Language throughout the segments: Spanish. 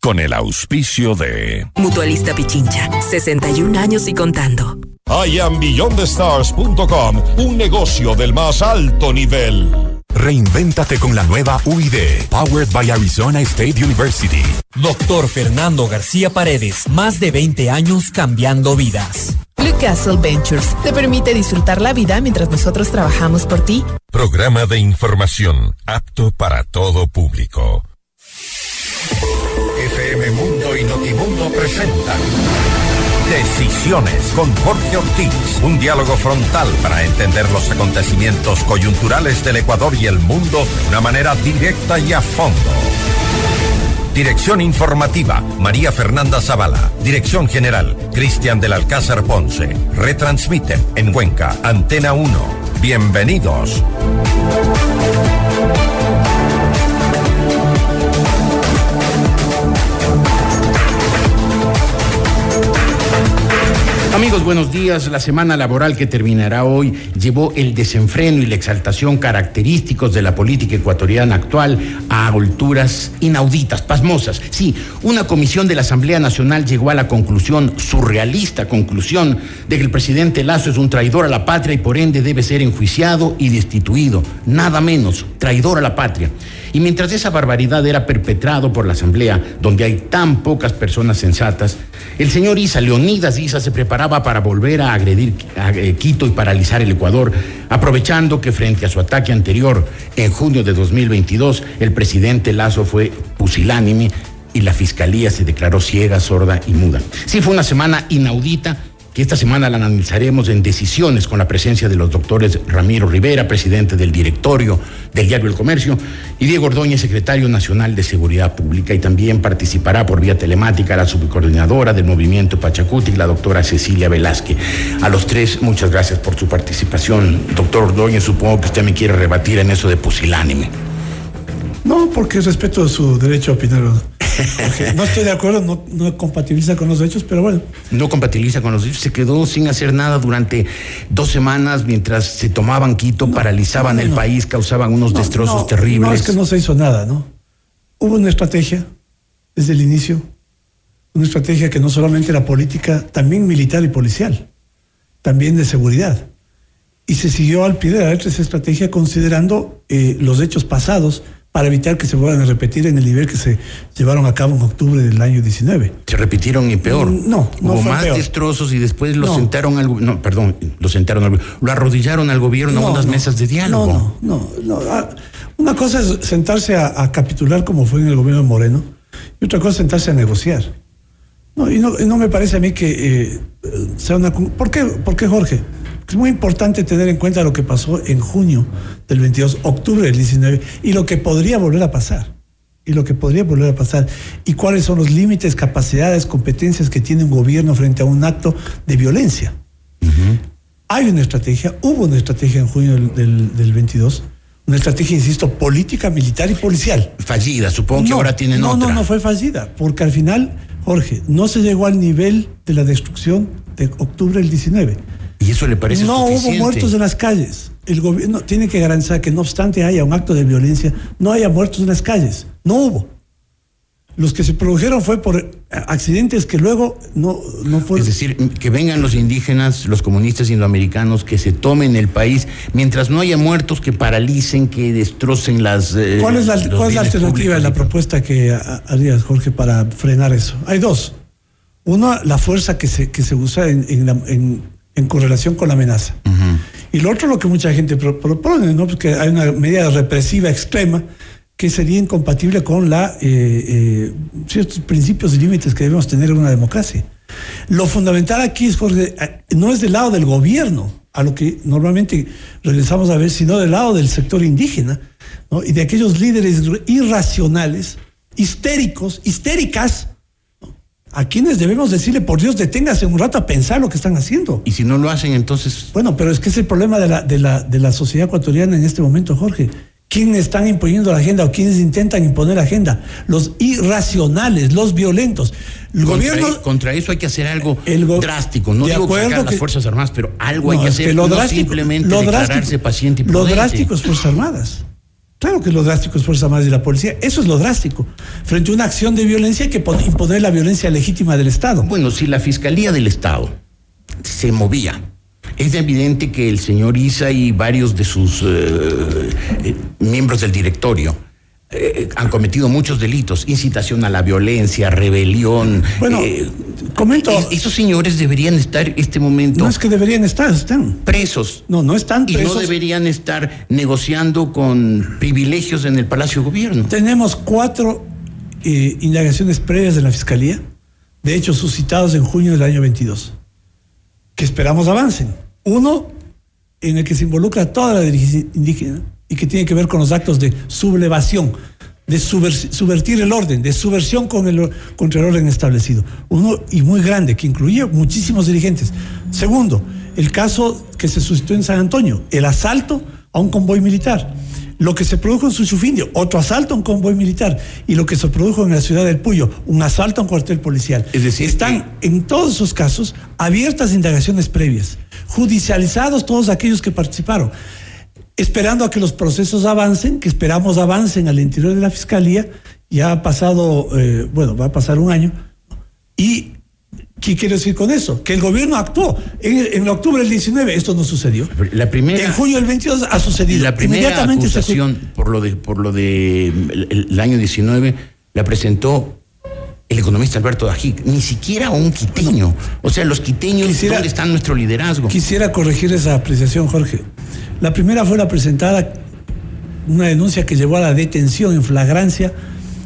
con el auspicio de Mutualista Pichincha, 61 años y contando. IamBeyondTheStars.com, un negocio del más alto nivel. Reinvéntate con la nueva UID, powered by Arizona State University. Doctor Fernando García Paredes, más de 20 años cambiando vidas. Blue Castle Ventures te permite disfrutar la vida mientras nosotros trabajamos por ti. Programa de información apto para todo público. Presentan Decisiones con Jorge Ortiz. Un diálogo frontal para entender los acontecimientos coyunturales del Ecuador y el mundo de una manera directa y a fondo. Dirección informativa, María Fernanda Zavala. Dirección general, Cristian del Alcázar Ponce. Retransmiten en Cuenca, Antena 1. Bienvenidos. Amigos, buenos días. La semana laboral que terminará hoy llevó el desenfreno y la exaltación característicos de la política ecuatoriana actual a alturas inauditas, pasmosas. Sí, una comisión de la Asamblea Nacional llegó a la conclusión, surrealista conclusión, de que el presidente Lazo es un traidor a la patria y por ende debe ser enjuiciado y destituido. Nada menos, traidor a la patria. Y mientras esa barbaridad era perpetrado por la Asamblea, donde hay tan pocas personas sensatas, el señor Isa, Leonidas Isa, se preparaba para volver a agredir a eh, Quito y paralizar el Ecuador, aprovechando que frente a su ataque anterior, en junio de 2022, el presidente Lazo fue pusilánime y la fiscalía se declaró ciega, sorda y muda. Sí, fue una semana inaudita esta semana la analizaremos en decisiones con la presencia de los doctores Ramiro Rivera, presidente del directorio del diario El Comercio, y Diego Ordóñez, secretario nacional de Seguridad Pública, y también participará por vía telemática la subcoordinadora del movimiento Pachacuti, la doctora Cecilia Velázquez. A los tres, muchas gracias por su participación. Doctor Ordóñez, supongo que usted me quiere rebatir en eso de pusilánime. No, porque respeto su derecho a opinar. No estoy de acuerdo, no, no, compatibiliza con los hechos, pero bueno. No compatibiliza con los hechos, se quedó sin hacer nada durante dos semanas mientras se tomaban Quito, no, paralizaban no, el país, causaban unos destrozos terribles. No, es que no se hizo nada, ¿no? Hubo una estrategia desde el inicio, una estrategia que no solamente era política, también militar y policial, también de seguridad. Y se siguió al pie de la letra esa estrategia considerando eh, los hechos pasados para evitar que se vuelvan a repetir en el nivel que se llevaron a cabo en octubre del año 19. Se repitieron y peor. No, no Hubo fue más peor. destrozos y después lo No. sentaron al no, perdón, lo sentaron al lo arrodillaron al gobierno a unas no, mesas de diálogo. No, no, no. no. Ah, Una cosa es sentarse a, a capitular como fue en el gobierno de Moreno y otra cosa es sentarse a negociar. No, y no, y no me parece a mí que eh, sea una... ¿Por qué, ¿Por qué, Jorge? Es muy importante tener en cuenta lo que pasó en junio del 22, octubre del 19 y lo que podría volver a pasar. Y lo que podría volver a pasar. Y cuáles son los límites, capacidades, competencias que tiene un gobierno frente a un acto de violencia. Hay una estrategia, hubo una estrategia en junio del, del- del 22, una estrategia, insisto, política, militar y policial. Fallida, supongo que ahora tienen no, otra. No, no fue fallida, porque al final, Jorge, no se llegó al nivel de la destrucción de octubre del 19. ¿Y eso le parece no suficiente? hubo muertos en las calles. El gobierno tiene que garantizar que no obstante haya un acto de violencia, no haya muertos en las calles. No hubo. Los que se produjeron fue por eh, accidentes que luego no, no fueron. Es decir, que vengan los indígenas, los comunistas indoamericanos, que se tomen el país, mientras no haya muertos, que paralicen, que destrocen las. eh, ¿Cuál es la, cuál es la alternativa de la propuesta que ha- harías, Jorge, para frenar eso? Hay dos. Una, la fuerza que se, que se usa en, en, la- en- en correlación con la amenaza. Y lo otro, lo que mucha gente pro- propone, ¿no? Porque hay una medida represiva extrema que sería incompatible con la, eh, eh, ciertos principios y límites que debemos tener en una democracia. Lo fundamental aquí es, Jorge, eh, no es del lado del gobierno, a lo que normalmente regresamos a ver, sino del lado del sector indígena ¿no? y de aquellos líderes irracionales, histéricos, histéricas. A quienes debemos decirle, por Dios, deténgase un rato a pensar lo que están haciendo. Y si no lo hacen, entonces. Bueno, pero es que es el problema de la, de la, de la sociedad ecuatoriana en este momento, Jorge. ¿Quiénes están imponiendo la agenda o quiénes intentan imponer agenda? Los irracionales, los violentos. El Contra, gobierno. e- contra eso hay que hacer algo drástico. No de digo acuerdo sacar las Fuerzas Armadas, pero algo hay que hacer. que lo no drástico- simplemente lo declararse drástico- paciente y Lo prudente. drástico es Fuerzas Armadas. Claro que lo drástico es Fuerza Más de la policía. Eso es lo drástico. Frente a una acción de violencia que imponer la violencia legítima del Estado. Bueno, si la Fiscalía del Estado se movía, es evidente que el señor Isa y varios de sus eh, eh, miembros del directorio eh, han cometido muchos delitos, incitación a la violencia, rebelión. Bueno, comento. esos señores deberían estar en este momento. No es que deberían estar, están. Presos. No, no están presos. Y no deberían estar negociando con privilegios en el Palacio de Gobierno. Tenemos cuatro indagaciones previas de la Fiscalía, de hecho suscitados en junio del año 22, que esperamos avancen. Uno, en el que se involucra toda la dirigencia indígena y que tiene que ver con los actos de sublevación, de subvertir el orden, de subversión con el, contra el orden establecido. Uno y muy grande, que incluía muchísimos dirigentes. Segundo, el caso que se suscitó en San Antonio, el asalto a un convoy militar. Lo que se produjo en Suchufindio, otro asalto a un convoy militar. Y lo que se produjo en la ciudad del Puyo, un asalto a un cuartel policial. Es decir, están en todos esos casos abiertas indagaciones previas, judicializados todos aquellos que participaron esperando a que los procesos avancen, que esperamos avancen al interior de la Fiscalía. Ya ha pasado, eh, bueno, va a pasar un año. ¿Y qué quiero decir con eso? Que el gobierno actuó. En, octubre del 19 esto no sucedió. La primera, en junio del 22 ha sucedido. La primera acusación por lo de por lo de el, año 19 la presentó el economista Alberto Dajic, ni siquiera un quiteño. O sea, los quiteños, quisiera, ¿dónde está nuestro liderazgo? Quisiera corregir esa apreciación, Jorge. La primera fue la presentada, una denuncia que llevó a la detención en flagrancia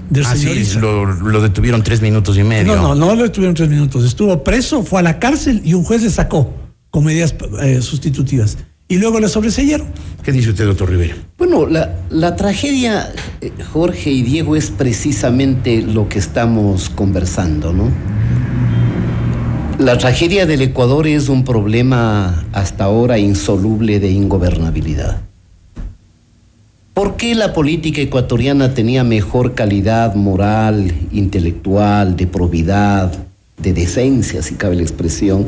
del ah, señor sí, lo, detuvieron tres minutos y medio. No, no, no lo detuvieron tres minutos. Estuvo preso, fue a la cárcel y un juez le sacó con medidas eh, sustitutivas. Y luego le sobreseyeron. ¿Qué dice usted, doctor Rivera? Bueno, la, la tragedia, eh, Jorge y Diego, es precisamente lo que estamos conversando, ¿no? La tragedia del Ecuador es un problema hasta ahora insoluble de ingobernabilidad. ¿Por qué la política ecuatoriana tenía mejor calidad moral, intelectual, de probidad, de decencia, si cabe la expresión,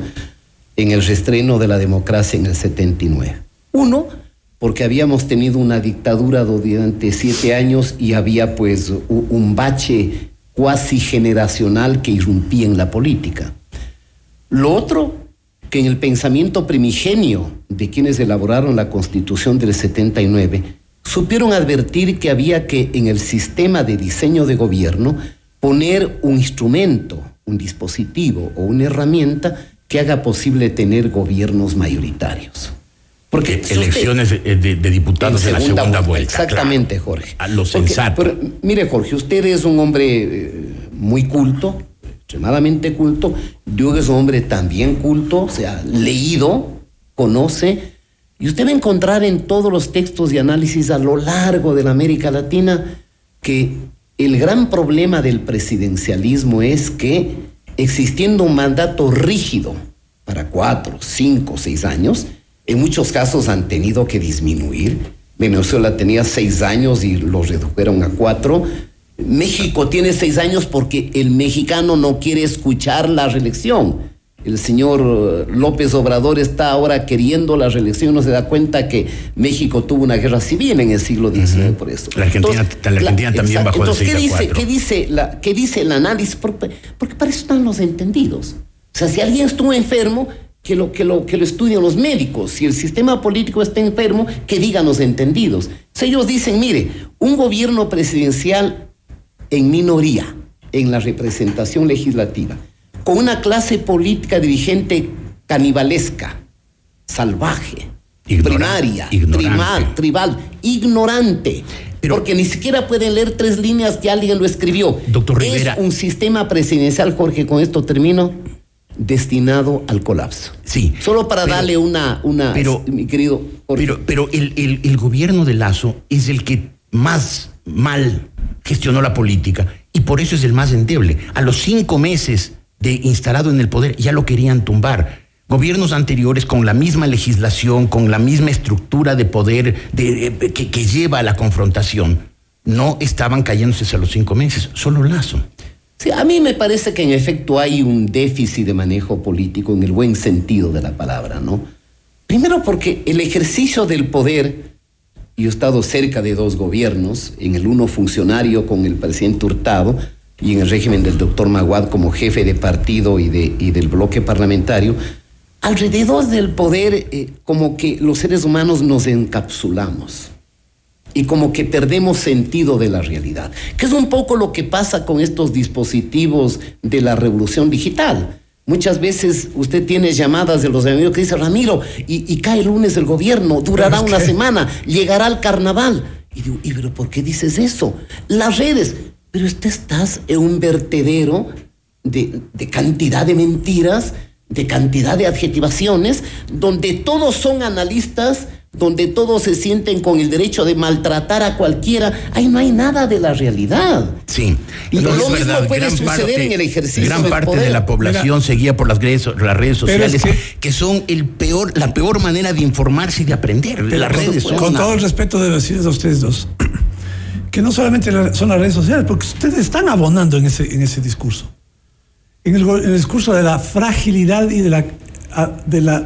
en el restreno de la democracia en el 79? Uno, porque habíamos tenido una dictadura durante siete años y había pues un bache cuasi generacional que irrumpía en la política. Lo otro, que en el pensamiento primigenio de quienes elaboraron la Constitución del 79, supieron advertir que había que en el sistema de diseño de gobierno poner un instrumento, un dispositivo o una herramienta que haga posible tener gobiernos mayoritarios. Porque elecciones de, diputados en, la segunda vuelta. exactamente, Jorge. A lo sensato. mire, Jorge, usted es un hombre eh, muy culto, extremadamente culto. Diego es un hombre también culto, o sea, leído, conoce. Y usted va a encontrar en todos los textos de análisis a lo largo de la América Latina que el gran problema del presidencialismo es que existiendo un mandato rígido para cuatro, cinco, seis años, en muchos casos han tenido que disminuir. Venezuela tenía seis años y lo redujeron a cuatro. México tiene seis años porque el mexicano no quiere escuchar la reelección. El señor eh, López Obrador está ahora queriendo la reelección, no se da cuenta que México tuvo una guerra civil en el siglo XIX por eso. La Argentina, también bajó Entonces, ¿qué dice, ¿qué dice, la, ¿qué dice el análisis? Porque, para eso están los entendidos. O sea, si alguien estuvo enfermo, que lo, que, lo, que lo estudien los médicos. Si el sistema político está enfermo, que digan los entendidos. ellos dicen, mire, un gobierno presidencial en minoría en la representación legislativa, con una clase política dirigente canibalesca, salvaje, primaria, tribal, ignorante. porque ni siquiera pueden leer tres líneas que alguien lo escribió. Doctor Rivera. Es un sistema presidencial, Jorge, con esto termino, destinado al colapso. Sí. Solo para darle una, una pero, mi querido Pero, pero el, el, el gobierno de Lazo es el que más mal gestionó la política y por eso es el más endeble. A los cinco meses de instalado en el poder ya lo querían tumbar. Gobiernos anteriores con la misma legislación, con la misma estructura de poder de, que, lleva a la confrontación, no estaban cayéndose a los cinco meses, solo Lazo. Sí, a mí me parece que en efecto hay un déficit de manejo político en el buen sentido de la palabra, ¿no? Primero porque el ejercicio del poder y he estado cerca de dos gobiernos, en el uno funcionario con el presidente Hurtado y en el régimen del doctor Maguad como jefe de partido y, de, y del bloque parlamentario, alrededor del poder eh, como que los seres humanos nos encapsulamos y como que perdemos sentido de la realidad, que es un poco lo que pasa con estos dispositivos de la revolución digital. Muchas veces usted tiene llamadas de los amigos que dicen, Ramiro, y, cae el lunes el gobierno, durará una semana, llegará el carnaval. Y digo, ¿y pero por qué dices eso? Las redes, pero usted estás en un vertedero de, de cantidad de mentiras, de cantidad de adjetivaciones, donde todos son analistas donde todos se sienten con el derecho de maltratar a cualquiera, ahí no hay nada de la realidad. Sí, y lo mismo puede suceder en el ejercicio. Gran parte de la población seguía por las redes, las redes sociales, que, son el peor, la peor manera de informarse y de aprender. las redes con todo el respeto de decirles a ustedes dos, que no solamente son las redes sociales, porque ustedes están abonando en ese, en ese discurso. En el, en el discurso de la fragilidad y de la, de la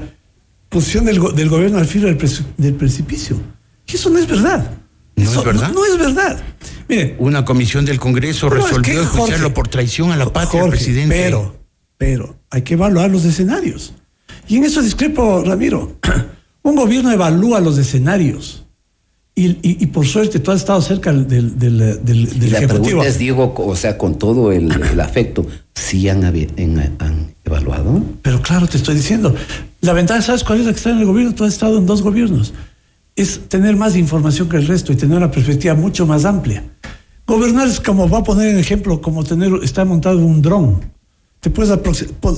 posición del, gobierno al filo del, precipicio. Y eso no es verdad. No es verdad. No, es verdad. Mire, una comisión del Congreso resolvió escucharlo por traición a la patria del presidente. Pero, pero hay que evaluar los escenarios. Y en eso discrepo, Ramiro. Un gobierno evalúa los escenarios. Y, por suerte tú has estado cerca del, del, del, y la pregunta es, Diego, o sea, con todo el, afecto, ¿sí han, han, evaluado? Pero claro, te estoy diciendo. La ventaja, ¿sabes cuál es la que está en el gobierno? Tú has estado en dos gobiernos. Es tener más información que el resto y tener una perspectiva mucho más amplia. Gobernar es como, voy a poner en ejemplo, como tener, está montado un dron. Te puedes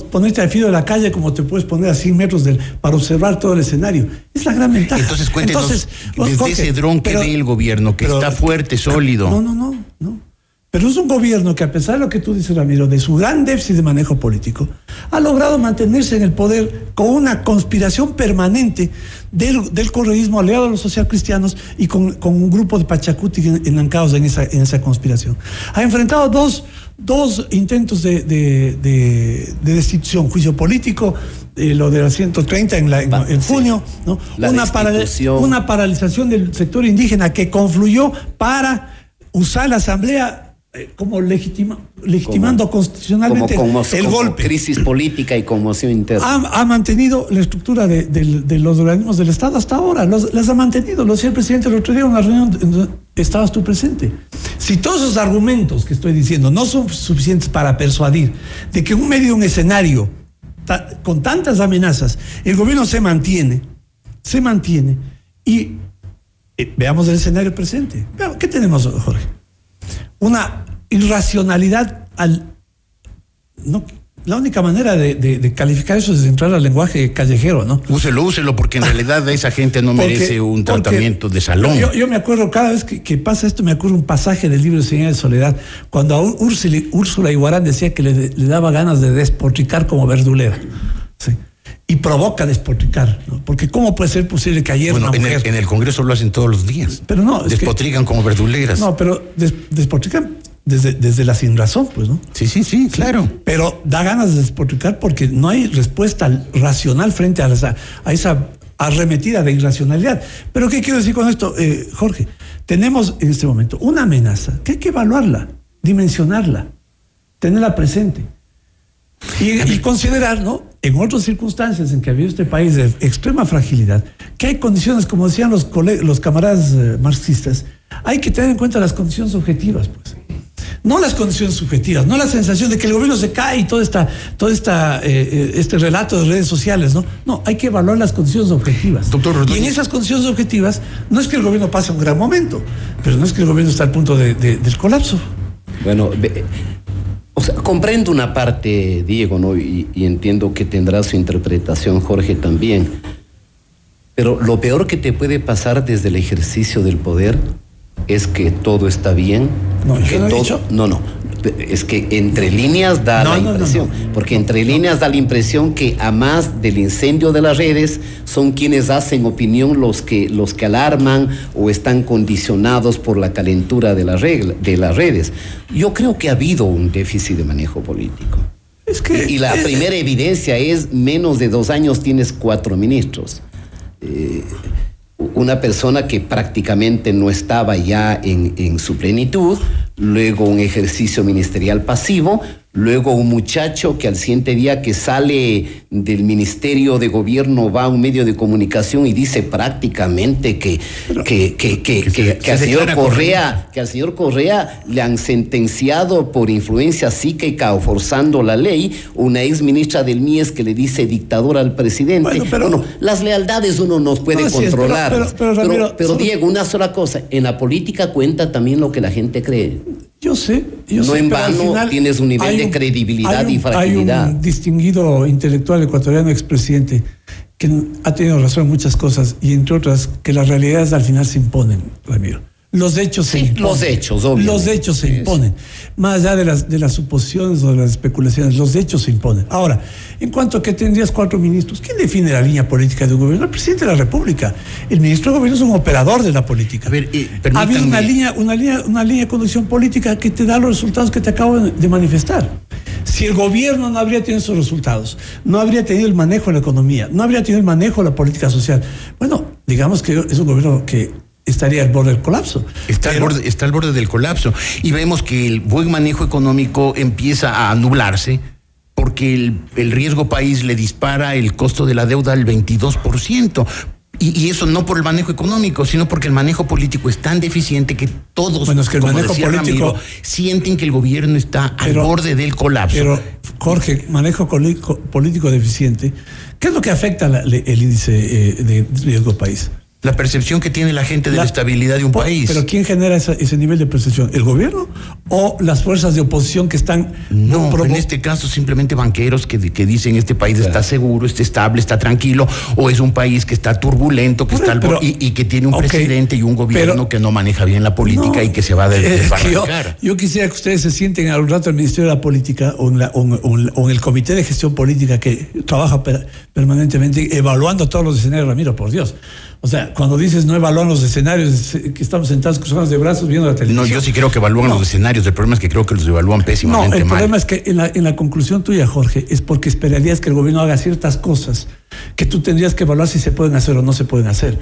ponerte al filo de la calle como te puedes poner a 100 metros del, para observar todo el escenario. Es la gran ventaja. Entonces cuéntenos Entonces, desde ese dron que ve el gobierno, que está fuerte, sólido. No, no, no, no. Pero es un gobierno que a pesar de lo que tú dices, Ramiro, de su gran déficit de manejo político, ha logrado mantenerse en el poder con una conspiración permanente del, del correísmo aliado a los socialcristianos y con, un grupo de pachacuti enancados en esa, en esa conspiración. Ha enfrentado dos, dos intentos de, de, destitución, juicio político, eh, lo de la 130 en, la, en, junio, ¿no? una, una paralización del sector indígena que confluyó para usar la asamblea como legitima, legitimando constitucionalmente el golpe. Crisis política y conmoción interna. Ha, mantenido la estructura de, los organismos del Estado hasta ahora, las ha mantenido. Lo decía el presidente el otro día en una reunión donde estabas tú presente. Si todos esos argumentos que estoy diciendo no son suficientes para persuadir de que en un medio, un escenario con tantas amenazas, el gobierno se mantiene, se mantiene y eh, veamos el escenario presente. ¿Qué tenemos, Jorge? una irracionalidad al... No, la única manera de, calificar eso es entrar al lenguaje callejero, ¿no? Úselo, úselo, porque en realidad esa gente no merece un tratamiento de salón. Yo, me acuerdo, cada vez que, pasa esto, me acuerdo un pasaje del libro Señal de Soledad, cuando a Úrsula, Úrsula Iguarán decía que le, daba ganas de despotricar como verdulera. Y provoca despotricar, ¿no? Porque ¿cómo puede ser posible que ayer bueno, en, el, Congreso lo hacen todos los días. Pero no. Despotrican como verduleras. No, pero despotrican desde, desde la sin razón, pues, ¿no? Sí, sí, sí, claro. Pero da ganas de despotricar porque no hay respuesta racional frente a esa, a esa arremetida de irracionalidad. Pero ¿qué quiero decir con esto, eh, Jorge? Tenemos en este momento una amenaza que hay que evaluarla, dimensionarla, tenerla presente. Y, considerar, ¿no? En otras circunstancias en que ha habido este país de extrema fragilidad, que hay condiciones, como decían los, los camaradas eh, marxistas, hay que tener en cuenta las condiciones objetivas, pues. No las condiciones subjetivas, no la sensación de que el gobierno se cae y todo, esta, todo esta, eh, eh, este relato de redes sociales, ¿no? No, hay que evaluar las condiciones objetivas. Doctor y en esas condiciones objetivas, no es que el gobierno pase un gran momento, pero no es que el gobierno está al punto de, del colapso. Bueno, o sea, comprendo una parte, Diego, ¿no? Y, y, entiendo que tendrá su interpretación Jorge también. Pero lo peor que te puede pasar desde el ejercicio del poder es que todo está bien. No, no, no, no. Es que entre líneas da la impresión, porque entre líneas da la impresión que a más del incendio de las redes son quienes hacen opinión los que, los que alarman o están condicionados por la calentura de, la regla, de las redes. Yo creo que ha habido un déficit de manejo político. Es que, y, la primera evidencia es menos de dos años tienes cuatro ministros. Eh, una persona que prácticamente no estaba ya en, en su plenitud, luego un ejercicio ministerial pasivo, Luego un muchacho que al siguiente día que sale del Ministerio de Gobierno va a un medio de comunicación y dice prácticamente que, que, que, que, al señor Correa, que al señor Correa le han sentenciado por influencia psíquica o forzando la ley, una ex ministra del MIES que le dice dictador al presidente. Bueno, pero, bueno las lealtades uno nos puede no, controlar. pero, pero, pero, Diego, una sola cosa, en la política cuenta también lo que la gente cree. Yo sé. Yo no sé, en vano tienes un nivel de credibilidad y fragilidad. Hay un distinguido intelectual ecuatoriano, expresidente, que ha tenido razón en muchas cosas y entre otras que las realidades al final se imponen, Ramiro. Los hechos se imponen. Los hechos. Los hechos se imponen. Más allá de las, de las suposiciones o de las especulaciones, los hechos se imponen. Ahora, en cuanto a que tendrías cuatro ministros, ¿quién define la línea política de un gobierno? El presidente de la República. El ministro de gobierno es un operador de la política. A ver, eh, Había una línea, una, línea, una línea de conducción política que te da los resultados que te acabo de manifestar. Si el gobierno no habría tenido esos resultados, no habría tenido el manejo de la economía, no habría tenido el manejo de la política social, bueno, digamos que es un gobierno que estaría al borde del colapso. Está, al borde, está al borde del colapso. Y vemos que el buen manejo económico empieza a nublarse porque el, el riesgo país le dispara el costo de la deuda al 22%. Y, y, eso no por el manejo económico, sino porque el manejo político es tan deficiente que todos bueno, es que el manejo político Ramiro, sienten que el gobierno está al borde del colapso. Pero, Jorge, manejo político deficiente, ¿qué es lo que afecta la, el índice eh, de riesgo país? La percepción que tiene la gente de la, estabilidad de un país. Pero ¿quién genera ese nivel de percepción? ¿El gobierno o las fuerzas de oposición que están... No, en este caso simplemente banqueros que, que dicen este país está seguro, está estable, está tranquilo, o es un país que está turbulento, que está y, que tiene un presidente y un gobierno que no maneja bien la política y que se va a desbarrancar. Yo, yo, quisiera que ustedes se sienten al rato el Ministerio de la Política o en, la, o en el Comité de Gestión Política que trabaja permanentemente evaluando todos los escenarios, Ramiro, por Dios. O sea, cuando dices no evalúan los escenarios, que estamos sentados cruzados de brazos viendo la televisión. No, yo sí creo que evalúan los escenarios. El problema es que creo que los evalúan pésimamente No, el problema es que en la, en la conclusión tuya, Jorge, es porque esperarías que el gobierno haga ciertas cosas que tú tendrías que evaluar si se pueden hacer o no se pueden hacer.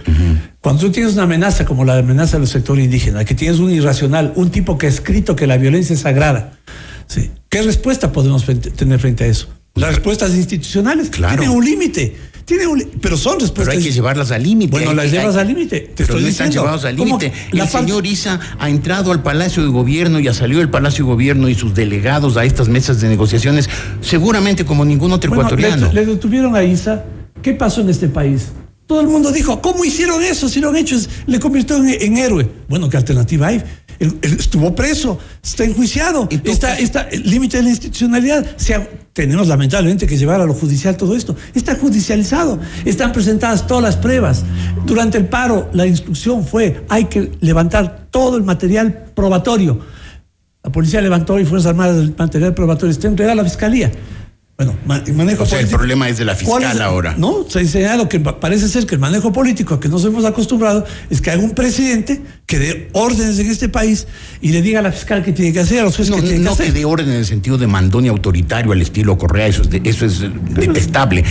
Cuando tú tienes una amenaza como la amenaza del sector indígena, que tienes un irracional, un tipo que ha escrito que la violencia es sagrada, ¿sí? ¿qué respuesta podemos tener frente a eso? Las respuestas institucionales claro. tienen un límite. Tiene un, pero son respuestas. Pero hay que llevarlas al límite. Bueno, las llevas al límite. Pero no están llevados al límite. El señor Isa ha entrado al Palacio de Gobierno y ha salido del Palacio de Gobierno y sus delegados a estas mesas de negociaciones, seguramente como ningún otro bueno, ecuatoriano. Le, le, detuvieron a Isa. ¿Qué pasó en este país? Todo el mundo dijo, ¿cómo hicieron eso? Si lo han hecho, le convirtió en, en héroe. Bueno, ¿qué alternativa hay? Él, él estuvo preso, está enjuiciado, está, está el límite de la institucionalidad. Se ha, tenemos lamentablemente que llevar a lo judicial todo esto. Está judicializado, están presentadas todas las pruebas. Durante el paro, la instrucción fue: hay que levantar todo el material probatorio. La policía levantó y Fuerzas Armadas el material probatorio está entregado a la fiscalía. Bueno, manejo o sea, político. el problema es de la fiscal es, ahora. No, se dice lo que parece ser que el manejo político a que nos hemos acostumbrado es que haya un presidente que dé órdenes en este país y le diga a la fiscal que tiene que hacer, a los jueces no, que tiene no que hacer. No que dé orden en el sentido de mandón y autoritario al estilo Correa, eso es, de, eso es pero, detestable,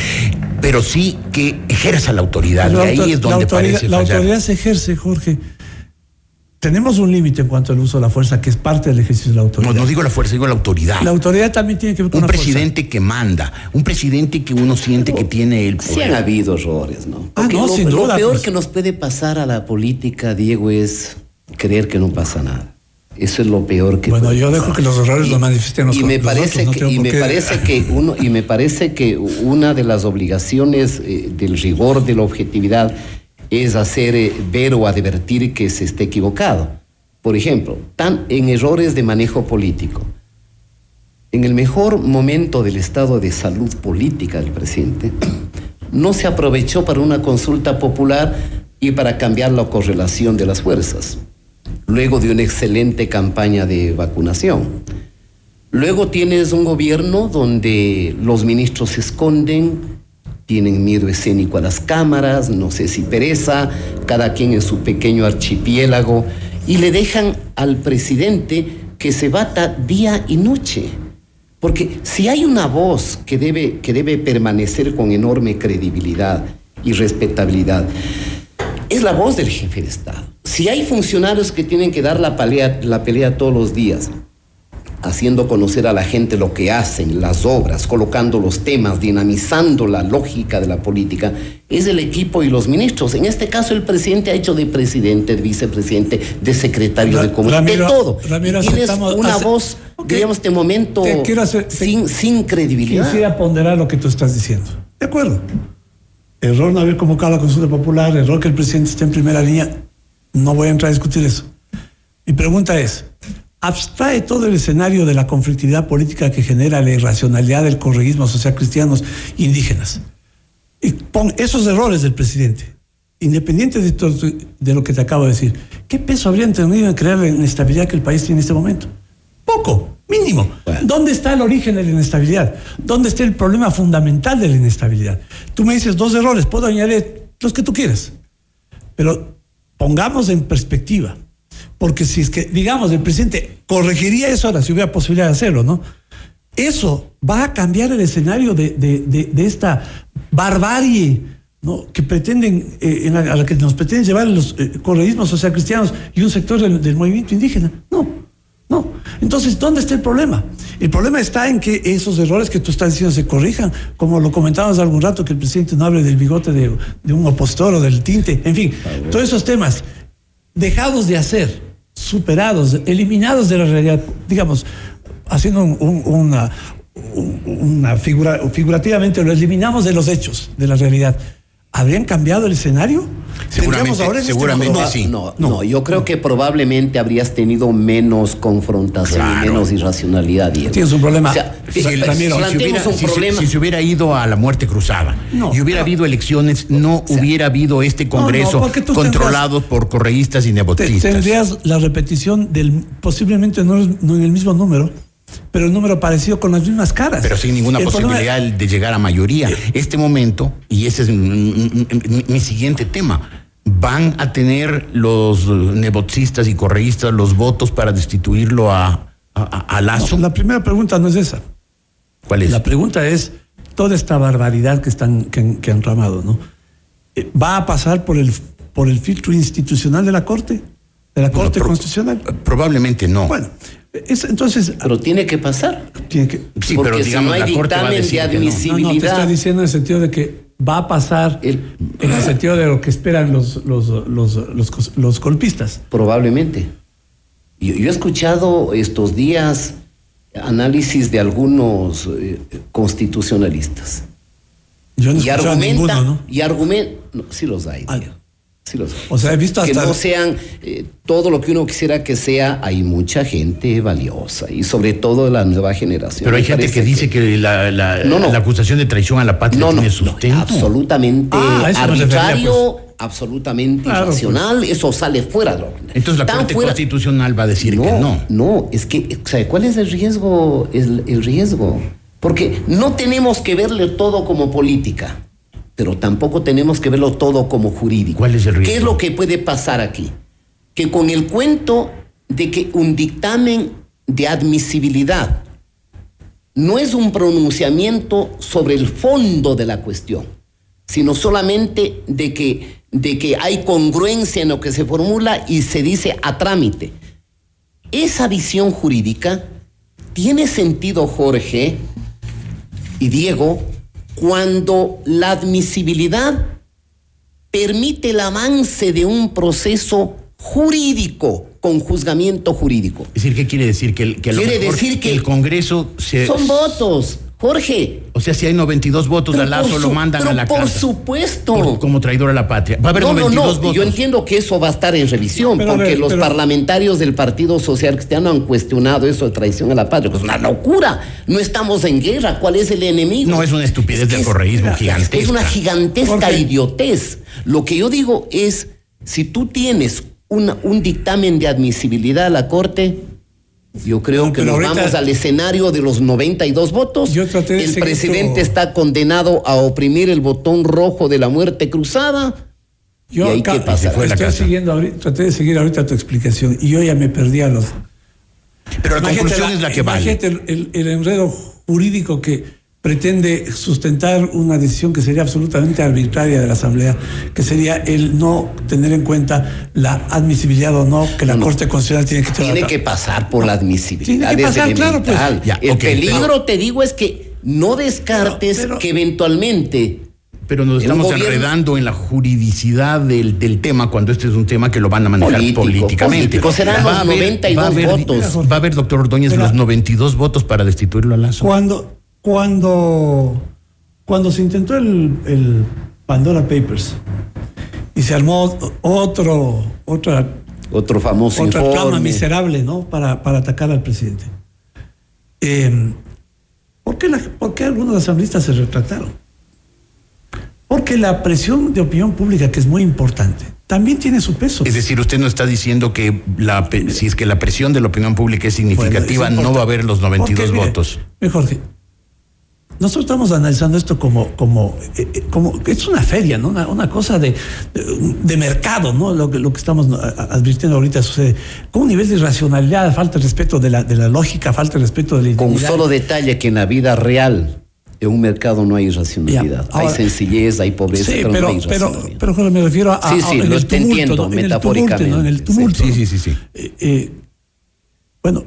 pero sí que ejerza la autoridad y ahí es donde la parece La autoridad se ejerce, Jorge tenemos un límite en cuanto al uso de la fuerza, que es parte del ejercicio de la autoridad. No, no digo la fuerza, digo la autoridad. La autoridad también tiene que ver con un la presidente fuerza. que manda, un presidente que uno siente que tiene el poder. Sí han habido errores, ¿no? Ah, no, lo, sin lo duda, peor pues. que nos puede pasar a la política, Diego, es creer que no pasa nada. Eso es lo peor que bueno puede yo pasar. dejo que los errores y, los manifiesten los y me los parece otros, que no y me qué- parece que uno y me parece que una de las obligaciones eh, del rigor de la objetividad es hacer eh, ver o advertir que se esté equivocado por ejemplo tan en errores de manejo político en el mejor momento del estado de salud política del presidente no se aprovechó para una consulta popular y para cambiar la correlación de las fuerzas luego de una excelente campaña de vacunación. Luego tienes un gobierno donde los ministros se esconden, tienen miedo escénico a las cámaras, no sé si pereza, cada quien en su pequeño archipiélago, y le dejan al presidente que se bata día y noche. Porque si hay una voz que debe, que debe permanecer con enorme credibilidad y respetabilidad, es la voz del jefe de Estado. Si hay funcionarios que tienen que dar la pelea, la pelea todos los días, haciendo conocer a la gente lo que hacen, las obras, colocando los temas, dinamizando la lógica de la política, es el equipo y los ministros. En este caso, el presidente ha hecho de presidente, de vicepresidente, de secretario Ra- de comunicación, de todo. Ramiro, Y Tienes una voz, digamos, este momento hacer- te- sin, sin credibilidad. Quisiera ponderar lo que tú estás diciendo. De acuerdo. Error no haber convocado a la consulta popular, error que el presidente esté en primera línea. No voy a entrar a discutir eso. Mi pregunta es, abstrae todo el escenario de la conflictividad política que genera la irracionalidad del correísmo social cristianos indígenas. Y pon esos errores del presidente, independiente de, todo- de lo que te acabo de decir, ¿qué peso habrían tenido en crear la inestabilidad que el país tiene en este momento? Poco, mínimo. ¿Dónde está el origen de la inestabilidad? ¿Dónde está el problema fundamental de la inestabilidad? Tú me dices dos errores, puedo añadir los que tú quieras, pero pongamos en perspectiva, porque si es que, digamos, el presidente corregiría eso ahora, si hubiera posibilidad de hacerlo, ¿no? Eso va a cambiar el escenario de, de- de- de esta barbarie ¿no? que pretenden, eh, en la- a la que nos pretenden llevar los eh, correísmos social cristianos y un sector del, del movimiento indígena. No, no. Entonces, ¿dónde está el problema? El problema está en que esos errores que tú estás diciendo se corrijan, como lo comentábamos algún rato, que el presidente no hable del bigote de, de un opositor o del tinte, en fin, todos esos temas dejados de hacer, superados, eliminados de la realidad, digamos, haciendo un- un- una, un- una figura, figurativamente lo eliminamos de los hechos, de la realidad. ¿Habrían cambiado el escenario? Seguramente, ¿Tendríamos ahora en este seguramente sí. No, no, yo creo que probablemente habrías tenido menos confrontación y menos irracionalidad, Diego. Tienes un problema. O sea, Sí, fi- Ramiro, si, planteemos hubiera, un si se- problema. si se hubiera ido a la muerte cruzada No, y hubiera no. habido elecciones, no hubiera habido este Congreso no, controlado por correístas y Te- nepotistas. tendrías la repetición del, posiblemente no, no en el mismo número, pero un número parecido con las mismas caras. pero sin ninguna El problema- posibilidad de llegar a mayoría. Este momento, y ese es mi, mi- mi- mi siguiente tema, van a tener los nebotistas y correístas los votos para destituirlo a, a, Lazo. La primera pregunta no es esa. ¿Cuál es? La pregunta es toda esta barbaridad que están que, han- que han ramado, ¿no? Eh, ¿Va a pasar por el por el filtro institucional de la Corte, de la Corte pro- Constitucional? Probablemente no. Bueno, es- entonces Pero tiene que pasar. tiene que sí, porque pero si digamos, no hay la Corte va a dictamen decir de que no. no, no, te admisibilidad. estoy diciendo en el sentido de que va a pasar El- en el sentido de lo que esperan los los los los, los golpistas. Probablemente. Yo, yo he escuchado estos días análisis de algunos eh, constitucionalistas. Yo no y argumenta, ninguno, ¿no? y argumenta, no, sí los hay. Diego, sí los hay. O sea, he visto que hasta no sean eh, todo lo que uno quisiera que sea, hay mucha gente valiosa y sobre todo la nueva generación. Pero hay gente que dice que la, la- No, no. la acusación de traición a la patria no, no, tiene no, sustento. absolutamente Ah, refería, arbitrario, absolutamente Claro, pues. irracional, eso sale fuera de orden. Entonces la Tan Corte fuera- Constitucional va a decir no, que no. No, es que, ¿sabe cuál es el riesgo? El, el riesgo. Porque no tenemos que verle todo como política, pero tampoco tenemos que verlo todo como jurídico. ¿Cuál es el riesgo? ¿Qué es lo que puede pasar aquí? Que con el cuento de que un dictamen de admisibilidad no es un pronunciamiento sobre el fondo de la cuestión, sino solamente de que, de que hay congruencia en lo que se formula y se dice a trámite. Esa visión jurídica tiene sentido, Jorge y Diego, cuando la admisibilidad permite el avance de un proceso jurídico con juzgamiento jurídico. Es decir, ¿qué quiere decir? Que, el- que a lo Quiere mejor decir que el Congreso se... Son votos, Jorge. O sea, si hay 92 votos Pero a Lazo, lo mandan pero a la por supuesto. Por- como traidor a la patria. Va a haber no, no, 92 no. votos. Yo entiendo que eso va a estar en revisión, Pero porque ver, los pero- parlamentarios del Partido Social Cristiano han cuestionado eso de traición a la patria. Es una locura. No estamos en guerra. ¿Cuál es el enemigo? No, es una estupidez del es- correísmo gigantesca. Es una gigantesca idiotez. Lo que yo digo es, si tú tienes una- un dictamen de admisibilidad a la Corte, yo creo No, que nos ahorita- vamos al escenario de los 92 votos. Yo traté de el presidente está condenado a oprimir el botón rojo de la muerte cruzada. Yo ¿Y ahí acá- qué pasa? Fue estoy casa. siguiendo ahorita, traté de seguir ahorita tu explicación y yo ya me perdí a los. Pero la Imagínate conclusión es la que vale. imagínate el, el- el enredo jurídico que pretende sustentar una decisión que sería absolutamente arbitraria de la Asamblea, que sería el no tener en cuenta la admisibilidad o no que la Corte Constitucional tiene que Tiene que pasar por la admisibilidad. Tiene que pasar, claro, pues. Ya, el okay, peligro, pero, te digo, es que no descartes pero, pero, que eventualmente pero nos estamos gobierno, enredando en la juridicidad del, del, tema cuando este es un tema que lo van a manejar político, políticamente. Político. Serán va los 92 va a haber, votos. Va a haber, doctor Ordóñez, los 92 votos para destituirlo a Lazo. Cuando, cuando, cuando se intentó el, el Pandora Papers y se armó otro, otra, otro famoso otra informe. trama miserable, ¿no? Para, para atacar al presidente. Eh, ¿por, qué la, ¿Por qué algunos asambleístas se retractaron? Porque la presión de opinión pública, que es muy importante, también tiene su peso. Es decir, usted no está diciendo que la, si es que la presión de la opinión pública es significativa, bueno, no va a haber los 92 Porque, votos. Mejor nosotros estamos analizando esto como, como, eh, como es una feria, ¿no? Una, una cosa de, de, de, mercado, ¿no? Lo que, lo que estamos advirtiendo ahorita sucede. Con un nivel de irracionalidad, falta de respeto de la, de la lógica, falta de respeto de la Con un solo detalle que en la vida real en un mercado no hay racionalidad. Ya, ahora, hay sencillez, hay pobreza, sí, pero, pero, no hay pero, pero, pero, me refiero a. Sí, sí, a, lo el te tumulto, entiendo, ¿no? metafóricamente. En el tumulto. Sí, sí, sí. sí. Eh, eh, bueno,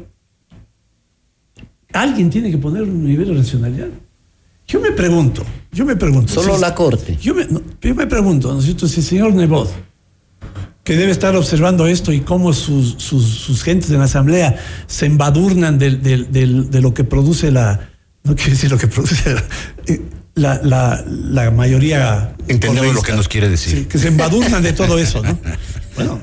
alguien tiene que poner un nivel de racionalidad. Yo me pregunto, yo me pregunto. Solo si, la Corte. Yo me, no, yo me pregunto, ¿no es cierto? Si el señor Nebot, que debe estar observando esto y cómo sus, sus, sus gentes en la Asamblea se embadurnan de, de, de, de, lo que produce la. No quiero decir lo que produce la, la, la mayoría. Entendemos lo que nos quiere decir. Sí, que se embadurnan de todo eso, ¿no? Bueno.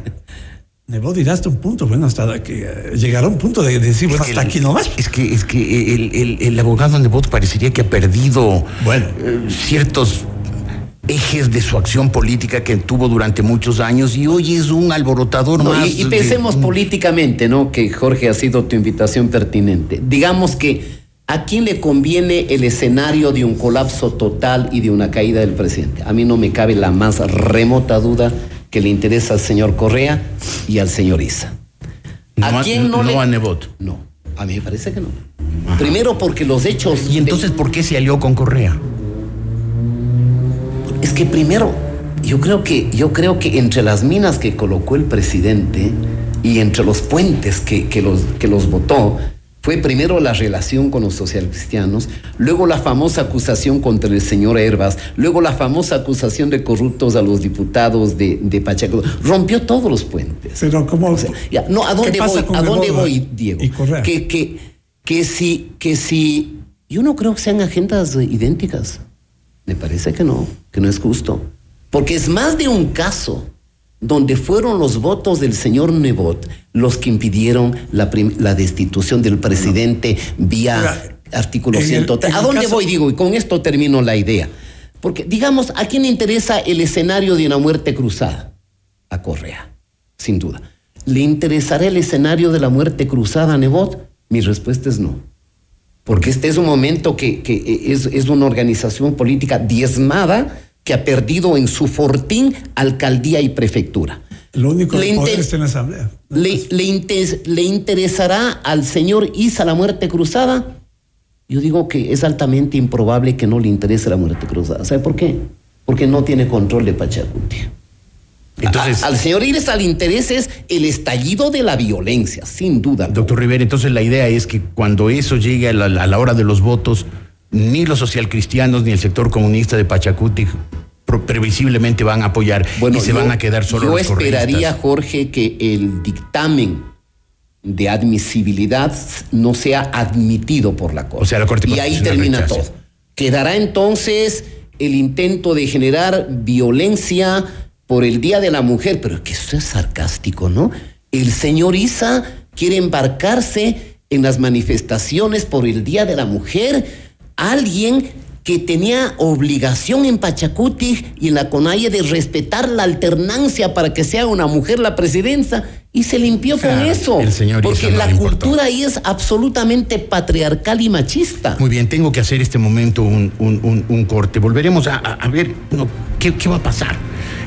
Nebot dirá hasta un punto, bueno, hasta que uh, llegará un punto de, de decir, bueno, hasta el, aquí nomás. Es que, es que el, el, el abogado Nebot parecería que ha perdido bueno. eh, ciertos ejes de su acción política que tuvo durante muchos años y hoy es un alborotador no, más. Y, y pensemos de, políticamente, ¿no? Que Jorge ha sido tu invitación pertinente. Digamos que ¿A quién le conviene el escenario de un colapso total y de una caída del presidente? A mí no me cabe la más remota duda que le interesa al señor Correa y al señor Isa. ¿A quién no, no le... a Nebot? No, a mí me parece que no. Ajá. Primero porque los hechos... ¿Y entonces de... por qué se alió con Correa? Es que primero, yo creo que, yo creo que entre las minas que colocó el presidente y entre los puentes que, que los, que los votó, fue primero la relación con los socialcristianos, luego la famosa acusación contra el señor Herbas, luego la famosa acusación de corruptos a los diputados de, de Pacheco. Rompió todos los puentes. Pero ¿cómo? O sea, ya, no, ¿a dónde voy? ¿A dónde voy, Diego? Y que, que, que si, que si, yo no creo que sean agendas idénticas. Me parece que no, que no es justo. Porque es más de un caso donde fueron los votos del señor Nebot los que impidieron la, la destitución del presidente no. vía Mira, artículo 103. ¿A dónde caso... voy, digo? Y con esto termino la idea. Porque, digamos, ¿a quién interesa el escenario de una muerte cruzada? A Correa, sin duda. ¿Le interesará el escenario de la muerte cruzada a Nebot? Mi respuesta es no. Porque este es un momento que, que es, es una organización política diezmada que ha perdido en su fortín alcaldía y prefectura. Lo único poder está en la asamblea. Le, le, inter, ¿Le interesará al señor Isa la muerte cruzada? Yo digo que es altamente improbable que no le interese la muerte cruzada. ¿Sabe por qué? Porque no tiene control de Pachacuti. Entonces, a, al señor Isa le interesa es el estallido de la violencia, sin duda. Doctor Rivera, entonces la idea es que cuando eso llegue a la, a la hora de los votos, ni los socialcristianos ni el sector comunista de Pachacuti previsiblemente van a apoyar bueno, y se yo, van a quedar solo yo los esperaría, Jorge, que el dictamen de admisibilidad no sea admitido por la Corte. O sea, la Corte y ahí termina todo. Quedará entonces el intento de generar violencia por el Día de la Mujer, pero es que eso es sarcástico, ¿no? El señor Isa quiere embarcarse en las manifestaciones por el Día de la Mujer, alguien que tenía obligación en Pachacuti y en la CONAIE de respetar la alternancia para que sea una mujer la presidencia y se limpió con eso. El señor porque no la cultura ahí es absolutamente patriarcal y machista. Muy bien, tengo que hacer este momento un, un, un, un corte. Volveremos a, a, ver. No ¿Qué, qué va a pasar?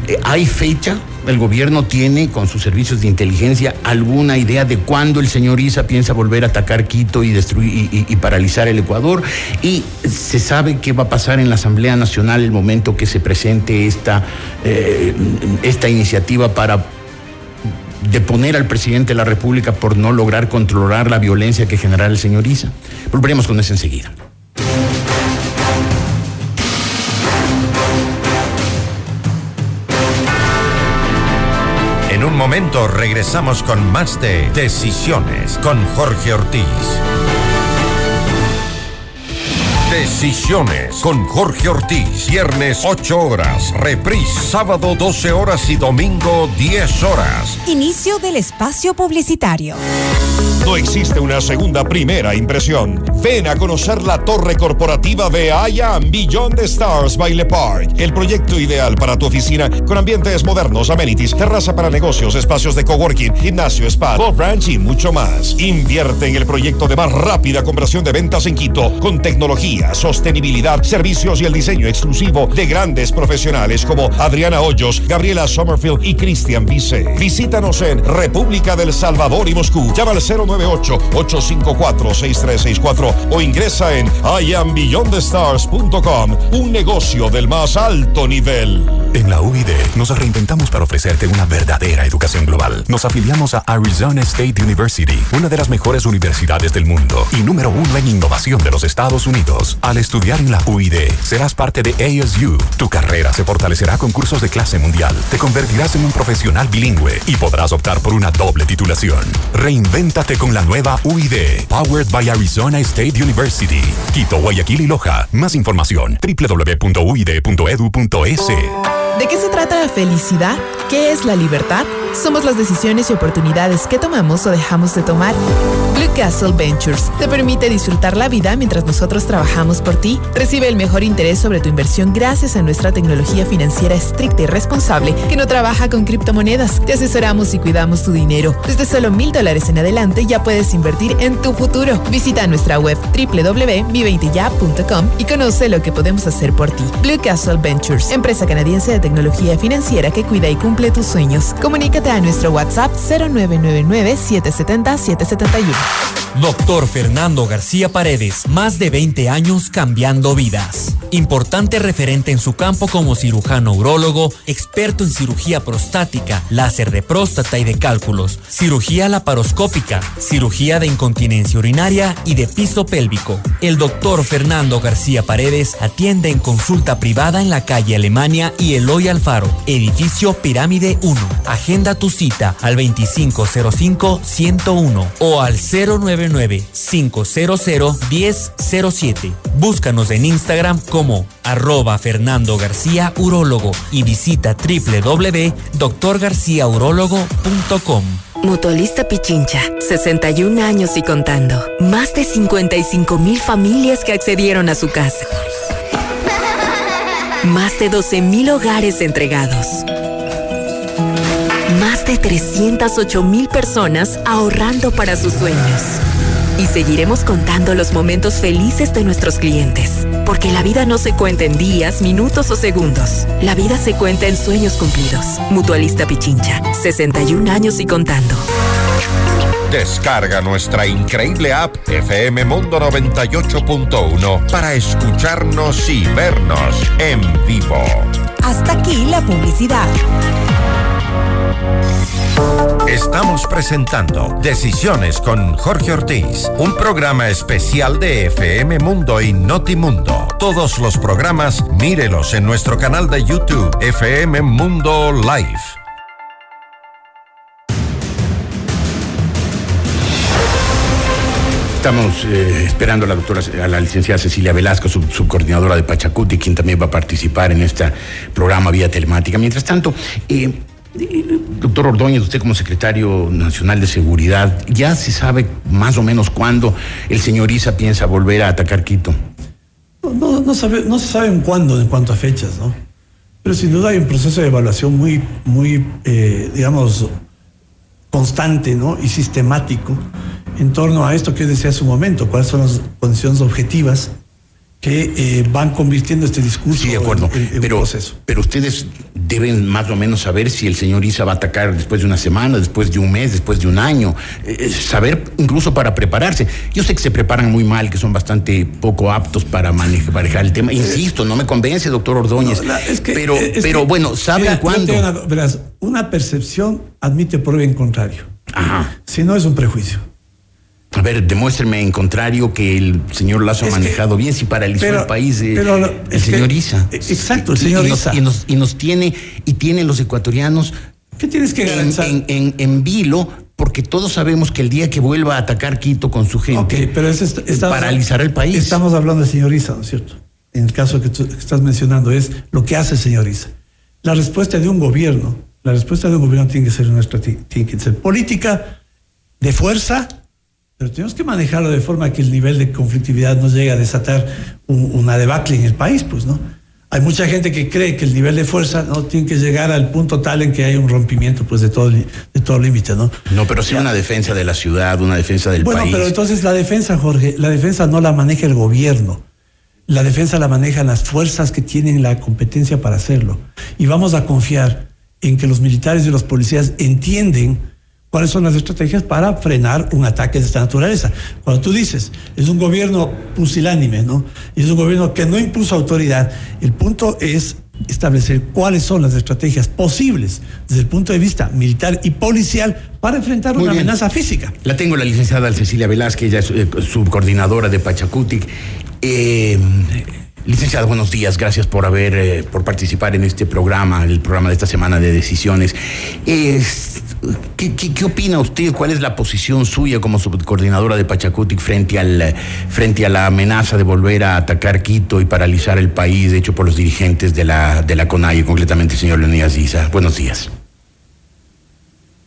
Eh, ¿Hay fecha? ¿El gobierno tiene con sus servicios de inteligencia alguna idea de cuándo el señor Isa piensa volver a atacar Quito y destruir y, y paralizar el Ecuador? ¿Y se sabe qué va a pasar en la Asamblea Nacional el momento que se presente esta, eh, esta iniciativa para deponer al presidente de la República por no lograr controlar la violencia que generará el señor Isa? Volveremos con eso enseguida. En un momento regresamos con más de Decisiones con Jorge Ortiz. Decisiones con Jorge Ortiz. Viernes 8 horas. Reprise sábado 12 horas y domingo 10 horas. Inicio del espacio publicitario. No existe una segunda primera impresión. Ven a conocer la torre corporativa de I Am Beyond the Stars by Le Park. El proyecto ideal para tu oficina con ambientes modernos, amenities, terraza para negocios, espacios de coworking, gimnasio, spa, golf ranch y mucho más. Invierte en el proyecto de más rápida conversión de ventas en Quito con sostenibilidad, servicios y el diseño exclusivo de grandes profesionales como Adriana Hoyos, Gabriela Sommerfield y Cristian Vice. Visítanos en República del Salvador y Moscú. Llama al 098-854-6364 o ingresa en iambeyondthestars.com, un negocio del más alto nivel. En la UID nos reinventamos para ofrecerte una verdadera educación global. Nos afiliamos a Arizona State University, una de las mejores universidades del mundo y número uno en innovación de los Estados Unidos. Al estudiar en la UID, serás parte de ASU. Tu carrera se fortalecerá con cursos de clase mundial. Te convertirás en un profesional bilingüe y podrás optar por una doble titulación. Reinvéntate con la nueva UID, powered by Arizona State University. Quito, Guayaquil y Loja. Más información www.uid.edu.es. ¿De qué se trata la felicidad? ¿Qué es la libertad? Somos las decisiones y oportunidades que tomamos o dejamos de tomar. Blue Castle Ventures te permite disfrutar la vida mientras nosotros trabajamos por ti. Recibe el mejor interés sobre tu inversión gracias a nuestra tecnología financiera estricta y responsable que no trabaja con criptomonedas. Te asesoramos y cuidamos tu dinero. Desde solo mil dólares en adelante ya puedes invertir en tu futuro. Visita nuestra web www.mi20ya.com y conoce lo que podemos hacer por ti. Blue Castle Ventures, empresa canadiense de tecnología financiera que cuida y cumple tus sueños. Comunícate a nuestro WhatsApp 0999-770-771. Doctor Fernando García Paredes, más de 20 años cambiando vidas. Importante referente en su campo como cirujano urólogo, experto en cirugía prostática, láser de próstata y de cálculos, cirugía laparoscópica, cirugía de incontinencia urinaria y de piso pélvico. El doctor Fernando García Paredes atiende en consulta privada en la calle Alemania y Eloy Alfaro, edificio Pirámide 1. Agenda tu cita al 2505-101 o al 099-500-1007. Búscanos en Instagram como arroba Fernando García Urólogo y visita www.doctorgarciaurologo.com. Mutualista Pichincha, 61 años y contando. Más de 55 mil familias que accedieron a su casa. Más de 12 mil hogares entregados. Más de 308 mil personas ahorrando para sus sueños. Y seguiremos contando los momentos felices de nuestros clientes. Porque la vida no se cuenta en días, minutos o segundos. La vida se cuenta en sueños cumplidos. Mutualista Pichincha, 61 años y contando. Descarga nuestra increíble app FM Mundo 98.1 para escucharnos y vernos en vivo. Hasta aquí la publicidad. Estamos presentando Decisiones con Jorge Ortiz, un programa especial de FM Mundo y Notimundo. Todos los programas, mírelos en nuestro canal de YouTube, FM Mundo Live. Estamos eh, esperando a la doctora, a la licenciada Cecilia Velasco, su, subcoordinadora de Pachacuti, quien también va a participar en este programa vía telemática. Mientras tanto, eh, doctor Ordóñez, usted como secretario nacional de seguridad, ¿ya se sabe más o menos cuándo el señor Isa piensa volver a atacar Quito? No, no, sabe, se sabe en cuándo, en cuanto a fechas, ¿no? Pero sin duda hay un proceso de evaluación muy, muy eh, digamos, constante, ¿no? Y sistemático en torno a esto que decía hace un momento, cuáles son las condiciones objetivas que eh, van convirtiendo este discurso sí, de acuerdo. en, en pero, un proceso. Pero ustedes deben más o menos saber si el señor Isa va a atacar después de una semana, después de un mes, después de un año. Eh, saber incluso para prepararse. Yo sé que se preparan muy mal, que son bastante poco aptos para manejar, manejar el tema. Insisto, no me convence, doctor Ordóñez. No, la, es que, pero, es pero que, bueno, ¿saben mira, cuándo? Una, verás, una percepción admite prueba en contrario. Ajá. Si no es un prejuicio. Ver, demuéstrenme en contrario que el señor Lazo Es ha que- manejado bien, si paralizó pero- el país eh, pero lo- el señor que- Isa. exacto, el Y- señor y Isa. Y nos, y nos tiene, y tienen los ecuatorianos ¿Qué tienes que en, en, en, en vilo, porque todos sabemos que el día que vuelva a atacar Quito con su gente, Ok, pero es, paralizará el país. Estamos hablando del señor Isa, ¿no es cierto? En el caso que tú que estás mencionando es lo que hace el señor Isa. La respuesta de un gobierno, la respuesta de un gobierno tiene que ser una tiene que ser política, de fuerza, pero tenemos que manejarlo de forma que el nivel de conflictividad no llegue a desatar un- una debacle en el país, pues, ¿no? Hay mucha gente que cree que el nivel de fuerza no tiene que llegar al punto tal en que hay un rompimiento pues de todo de todo límite, ¿no? No, pero sí una defensa de la ciudad, una defensa del Bueno, país. pero entonces la defensa, Jorge, la defensa no la maneja el gobierno. La defensa la manejan las fuerzas que tienen la competencia para hacerlo. Y vamos a confiar en que los militares y los policías entienden cuáles son las estrategias para frenar un ataque de esta naturaleza. Cuando tú dices, es un gobierno pusilánime, ¿no? Y es un gobierno que no impuso autoridad, el punto es establecer cuáles son las estrategias posibles desde el punto de vista militar y policial para enfrentar Muy una bien. amenaza física. La tengo la licenciada Cecilia Velázquez, ella es eh, subcoordinadora de Pachacutic. Eh, licenciada, buenos días, gracias por haber, eh, por participar en este programa, el programa de esta semana de decisiones. Es- ¿qué, qué, qué opina usted? ¿Cuál es la posición suya como subcoordinadora de Pachacutic frente, al, frente a la amenaza de volver a atacar Quito y paralizar el país hecho por los dirigentes de la, de la CONAIE, concretamente el señor Leonidas Isa? Buenos días.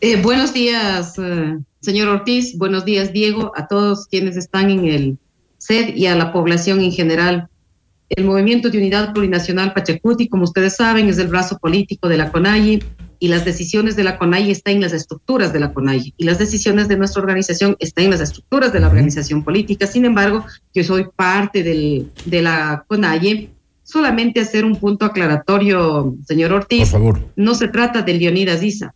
Eh, buenos días, eh, señor Ortiz. Buenos días, Diego, a todos quienes están en el SED y a la población en general. El Movimiento de Unidad Plurinacional Pachacuti, como ustedes saben, es el brazo político de la CONAIE y las decisiones de la CONAIE están en las estructuras de la CONAIE y las decisiones de nuestra organización están en las estructuras de la organización política. Sin embargo, yo soy parte del, de la CONAIE. Solamente hacer un punto aclaratorio, señor Ortiz. Por favor. No se trata del Leonidas Isa.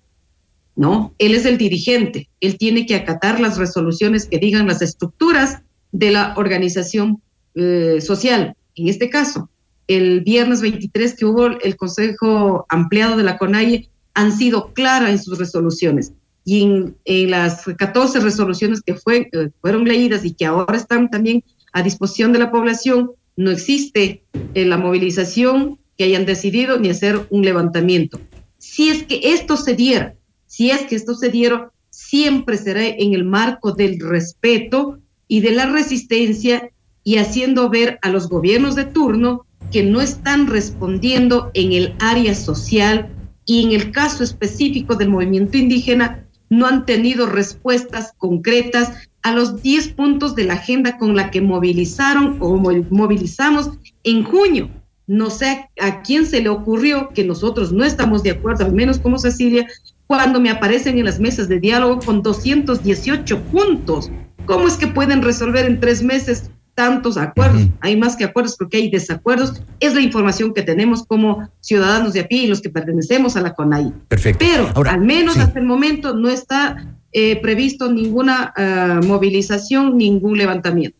¿no? Él es el dirigente, él tiene que acatar las resoluciones que digan las estructuras de la organización eh, social. En este caso, el viernes 23 que hubo el Consejo Ampliado de la CONAIE han sido claras en sus resoluciones. Y en, en las 14 resoluciones que fue, eh, fueron leídas y que ahora están también a disposición de la población, no existe eh, la movilización que hayan decidido ni hacer un levantamiento. Si es que esto se diera, si es que esto se diera, siempre será en el marco del respeto y de la resistencia y haciendo ver a los gobiernos de turno que no están respondiendo en el área social y en el caso específico del movimiento indígena no han tenido respuestas concretas a los 10 puntos de la agenda con la que movilizaron o mo- movilizamos en junio. No sé a quién se le ocurrió que nosotros no estamos de acuerdo, al menos como Cecilia, cuando me aparecen en las mesas de diálogo con 218 puntos. ¿Cómo es que pueden resolver en tres meses tantos acuerdos? Hay más que acuerdos porque hay desacuerdos. Es la información que tenemos como ciudadanos de a pie y los que pertenecemos a la CONAI. Perfecto. Pero Ahora, al menos sí. hasta el momento no está eh, previsto ninguna ah, movilización, ningún levantamiento.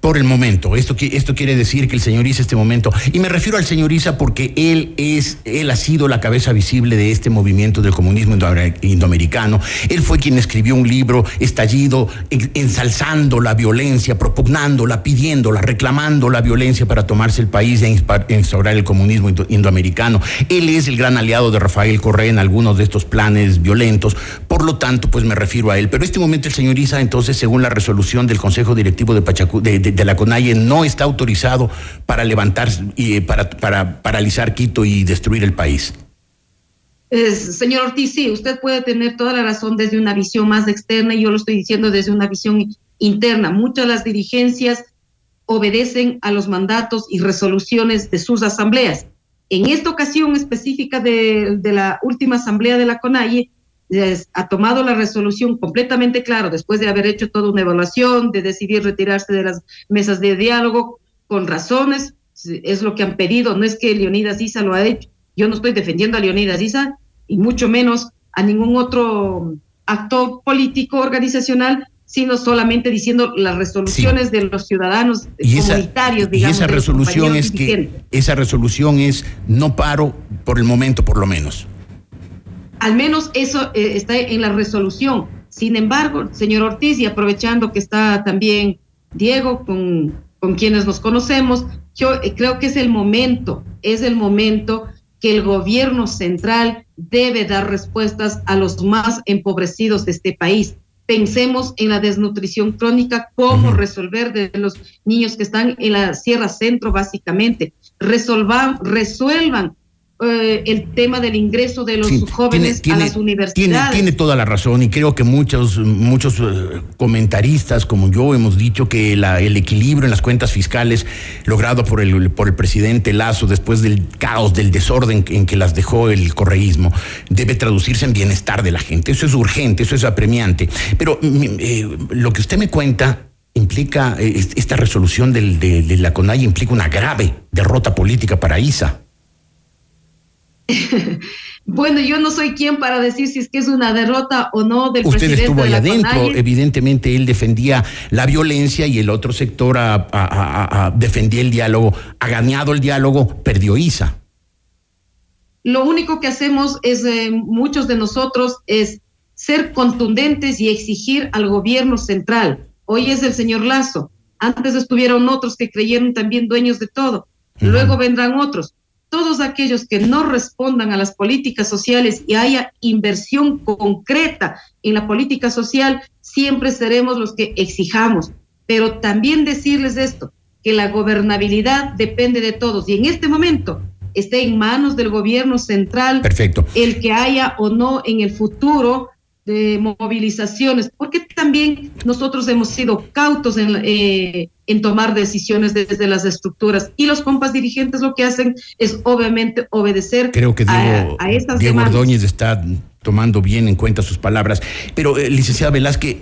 Por el momento, esto, esto quiere decir que el señor Isa este momento, y me refiero al señor Isa porque él es, él ha sido la cabeza visible de este movimiento del comunismo indo- indoamericano. Él fue quien escribió un libro estallido, en- ensalzando la violencia, propugnándola, pidiéndola, reclamando la violencia para tomarse el país e instaurar el comunismo indo- indoamericano. Él es el gran aliado de Rafael Correa en algunos de estos planes violentos. Por lo tanto, pues me refiero a él. Pero este momento el señor Isa, entonces, según la resolución del Consejo Directivo de Pachacu, de, de- la CONAIE, no está autorizado para levantar y eh, para, para paralizar Quito y destruir el país. Señor Ortiz, sí, usted puede tener toda la razón desde una visión más externa y yo lo estoy diciendo desde una visión interna. Muchas de las dirigencias obedecen a los mandatos y resoluciones de sus asambleas. En esta ocasión específica de, de la última asamblea de la CONAIE, ha tomado la resolución completamente claro, después de haber hecho toda una evaluación, de decidir retirarse de las mesas de diálogo, con razones, es lo que han pedido, no es que Leonidas Isa lo ha hecho, yo no estoy defendiendo a Leonidas Isa y mucho menos a ningún otro actor político organizacional, sino solamente diciendo las resoluciones de los ciudadanos comunitarios, digamos. Y esa resolución es que esa resolución es no paro por el momento, por lo menos. Al menos eso eh, está en la resolución. Sin embargo, señor Ortiz, y aprovechando que está también Diego con, con quienes nos conocemos, yo eh, creo que es el momento, es el momento que el gobierno central debe dar respuestas a los más empobrecidos de este país pensemos en la desnutrición crónica, cómo resolver de los niños que están en la Sierra Centro, básicamente. Resolvan, resuelvan eh, el tema del ingreso de los jóvenes a las universidades. Tiene, toda la razón y creo que muchos, muchos eh, comentaristas como yo hemos dicho que la, el equilibrio en las cuentas fiscales logrado por el, por el presidente Lazo después del caos, del desorden en que las dejó el correísmo, debe traducirse en bienestar de la gente. Eso es urgente, eso es apremiante. Pero mm, eh, lo que usted me cuenta implica, esta resolución del, de, de la CONAI implica una grave derrota política para ISA. bueno, yo no soy quien para decir si es que es una derrota o no del Usted presidente estuvo ahí adentro, evidentemente él defendía la violencia y el otro sector defendía el diálogo. Ha ganado el diálogo, perdió ISA. Lo único que hacemos es, eh, muchos de nosotros, es ser contundentes y exigir al gobierno central. Hoy es el señor Lazo. Antes estuvieron otros que creyeron también dueños de todo. Luego vendrán otros todos aquellos que no respondan a las políticas sociales y haya inversión concreta en la política social, siempre seremos los que exijamos. Pero también decirles esto, que la gobernabilidad depende de todos y en este momento está en manos del gobierno central Perfecto. el que haya o no en el futuro de movilizaciones, porque también nosotros hemos sido cautos en, eh, en tomar decisiones desde las estructuras y los compas dirigentes lo que hacen es obviamente obedecer Creo que Diego, a, a estas Diego. Ordóñez está tomando bien en cuenta sus palabras, pero eh, licenciada Velázquez,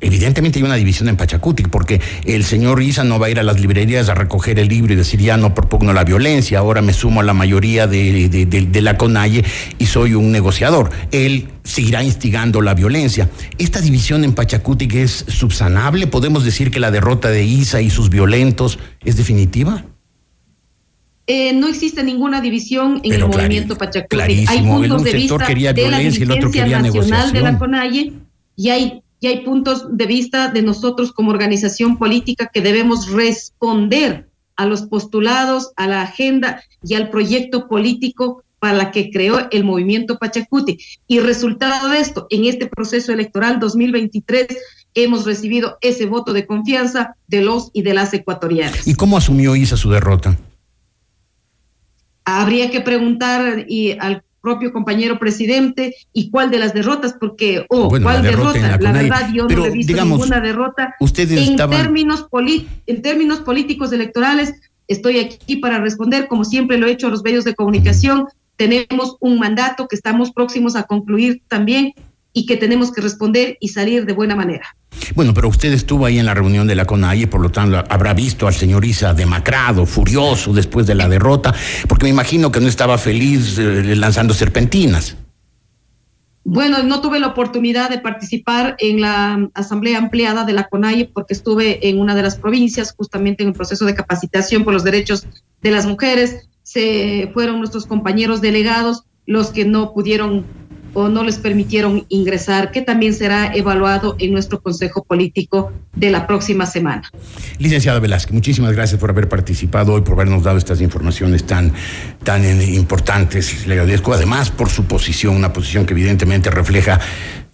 evidentemente hay una división en Pachacuti, porque el señor Isa no va a ir a las librerías a recoger el libro y decir ya no propugno la violencia, ahora me sumo a la mayoría de, la CONAIE y soy un negociador. Él seguirá instigando la violencia. ¿Esta división en Pachacuti es subsanable? ¿Podemos decir que la derrota de Isa y sus violentos es definitiva? Eh, no existe ninguna división en Pero el clari- movimiento Pachacuti. Hay puntos un de vista quería de la dirigencia nacional de la CONAIE y hay, y hay puntos de vista de nosotros como organización política que debemos responder a los postulados, a la agenda y al proyecto político para la que creó el movimiento Pachacuti. Y resultado de esto, en este proceso electoral 2023 hemos recibido ese voto de confianza de los y de las ecuatorianas. ¿Y cómo asumió Isa su derrota? Habría que preguntar y al propio compañero presidente y cuál de las derrotas, porque, oh, Bueno, cuál derrota la verdad yo Pero, no he visto digamos, ninguna derrota. ustedes en estaban- términos en términos políticos electorales, estoy aquí para responder, como siempre lo he hecho a los medios de comunicación, tenemos un mandato que estamos próximos a concluir también y que tenemos que responder y salir de buena manera. Bueno, pero usted estuvo ahí en la reunión de la CONAIE, por lo tanto habrá visto al señor Isa demacrado, furioso después de la derrota, porque me imagino que no estaba feliz eh, lanzando serpentinas. Bueno, no tuve la oportunidad de participar en la asamblea ampliada de la CONAIE porque estuve en una de las provincias, justamente en el proceso de capacitación por los derechos de las mujeres. Se fueron nuestros compañeros delegados los que no pudieron o no les permitieron ingresar, que también será evaluado en nuestro Consejo Político de la próxima semana. Licenciada Velázquez, muchísimas gracias por haber participado hoy, por habernos dado estas informaciones tan, tan importantes. Le agradezco además por su posición, una posición que evidentemente refleja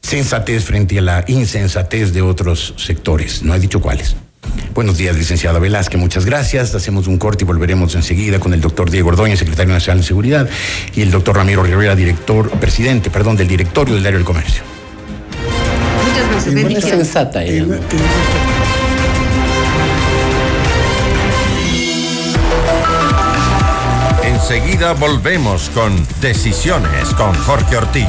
sensatez frente a la insensatez de otros sectores. No he dicho cuáles. Buenos días, licenciada Velázquez, muchas gracias. Hacemos un corte y volveremos enseguida con el doctor Diego Ordóñez, secretario nacional de Seguridad, y el doctor Ramiro Rivera, director, presidente, perdón, del directorio del Diario del Comercio. Muchas gracias. Bendiciones. sensata ella. ¿no? Enseguida volvemos con Decisiones con Jorge Ortiz.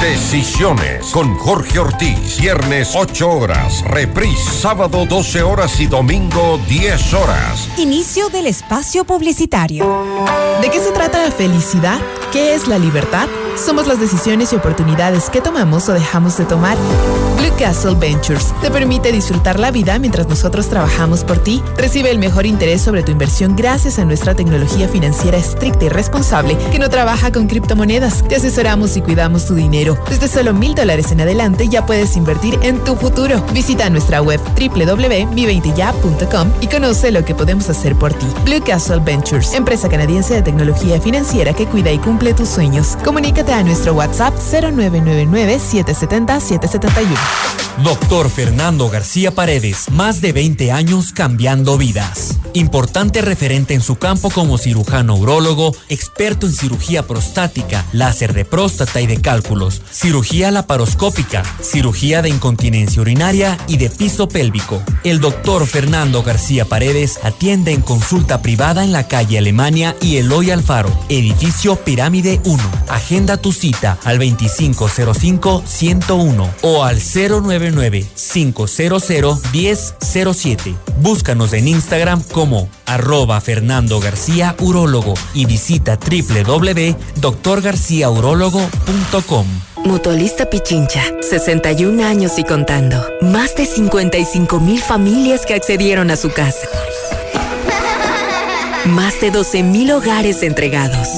Decisiones con Jorge Ortiz. Viernes 8 horas. Reprise sábado 12 horas y domingo 10 horas. Inicio del espacio publicitario. ¿De qué se trata la felicidad? ¿Qué es la libertad? Somos las decisiones y oportunidades que tomamos o dejamos de tomar. Blue Castle Ventures te permite disfrutar la vida mientras nosotros trabajamos por ti. Recibe el mejor interés sobre tu inversión gracias a nuestra tecnología financiera estricta y responsable que no trabaja con criptomonedas. Te asesoramos y cuidamos tu dinero. Desde solo mil dólares en adelante ya puedes invertir en tu futuro. Visita nuestra web www.mi20ya.com y conoce lo que podemos hacer por ti. Blue Castle Ventures, empresa canadiense de tecnología financiera que cuida y cumple tus sueños. Comunícate a nuestro WhatsApp 0999-770-771. Doctor Fernando García Paredes, más de 20 años cambiando vidas. Importante referente en su campo como cirujano urólogo, experto en cirugía prostática, láser de próstata y de cálculos, cirugía laparoscópica, cirugía de incontinencia urinaria y de piso pélvico. El doctor Fernando García Paredes atiende en consulta privada en la calle Alemania y Eloy Alfaro, edificio Pirámide 1. Agenda tu cita al 2505-101 o al 099-500-1007. Búscanos en Instagram como arroba Fernando García Urólogo y visita www.doctorgarciaurologo.com. Mutualista Pichincha, 61 años y contando. Más de 55 mil familias que accedieron a su casa. Más de 12 mil hogares entregados.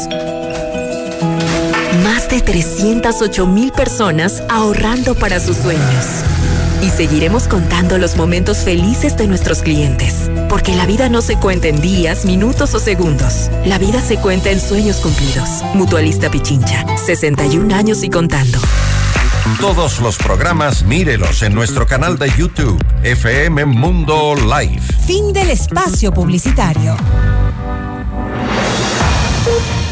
Más de 308 mil personas ahorrando para sus sueños. Y seguiremos contando los momentos felices de nuestros clientes. Porque la vida no se cuenta en días, minutos o segundos. La vida se cuenta en sueños cumplidos. Mutualista Pichincha, 61 años y contando. Todos los programas mírelos en nuestro canal de YouTube, FM Mundo Live. Fin del espacio publicitario.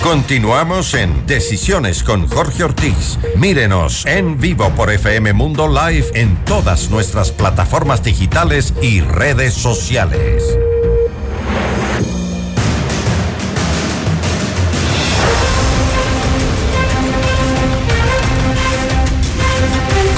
Continuamos en Decisiones con Jorge Ortiz. Mírenos en vivo por FM Mundo Live en todas nuestras plataformas digitales y redes sociales.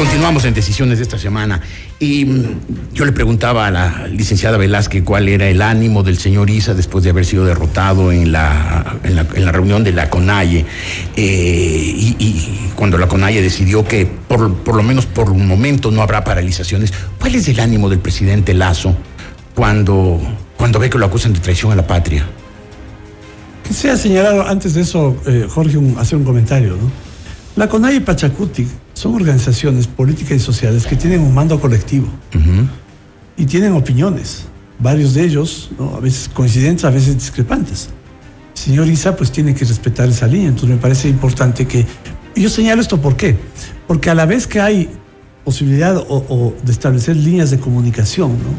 Continuamos en decisiones de esta semana y mm, yo le preguntaba a la licenciada Velázquez cuál era el ánimo del señor Isa después de haber sido derrotado en la, en la, en la reunión de la CONAIE eh, y, y, cuando la CONAIE decidió que por, por lo menos por un momento no habrá paralizaciones. ¿Cuál es el ánimo del presidente Lazo cuando, cuando ve que lo acusan de traición a la patria? Que sea señalado antes de eso, eh, Jorge, un, hacer un comentario, ¿no? La CONAIE Pachacuti son organizaciones políticas y sociales que tienen un mando colectivo uh -huh. y tienen opiniones, varios de ellos, ¿no? a veces coincidentes, a veces discrepantes. El señor Isa pues tiene que respetar esa línea, entonces me parece importante que... Yo señalo esto ¿por qué? Porque a la vez que hay posibilidad o, o de establecer líneas de comunicación ¿no?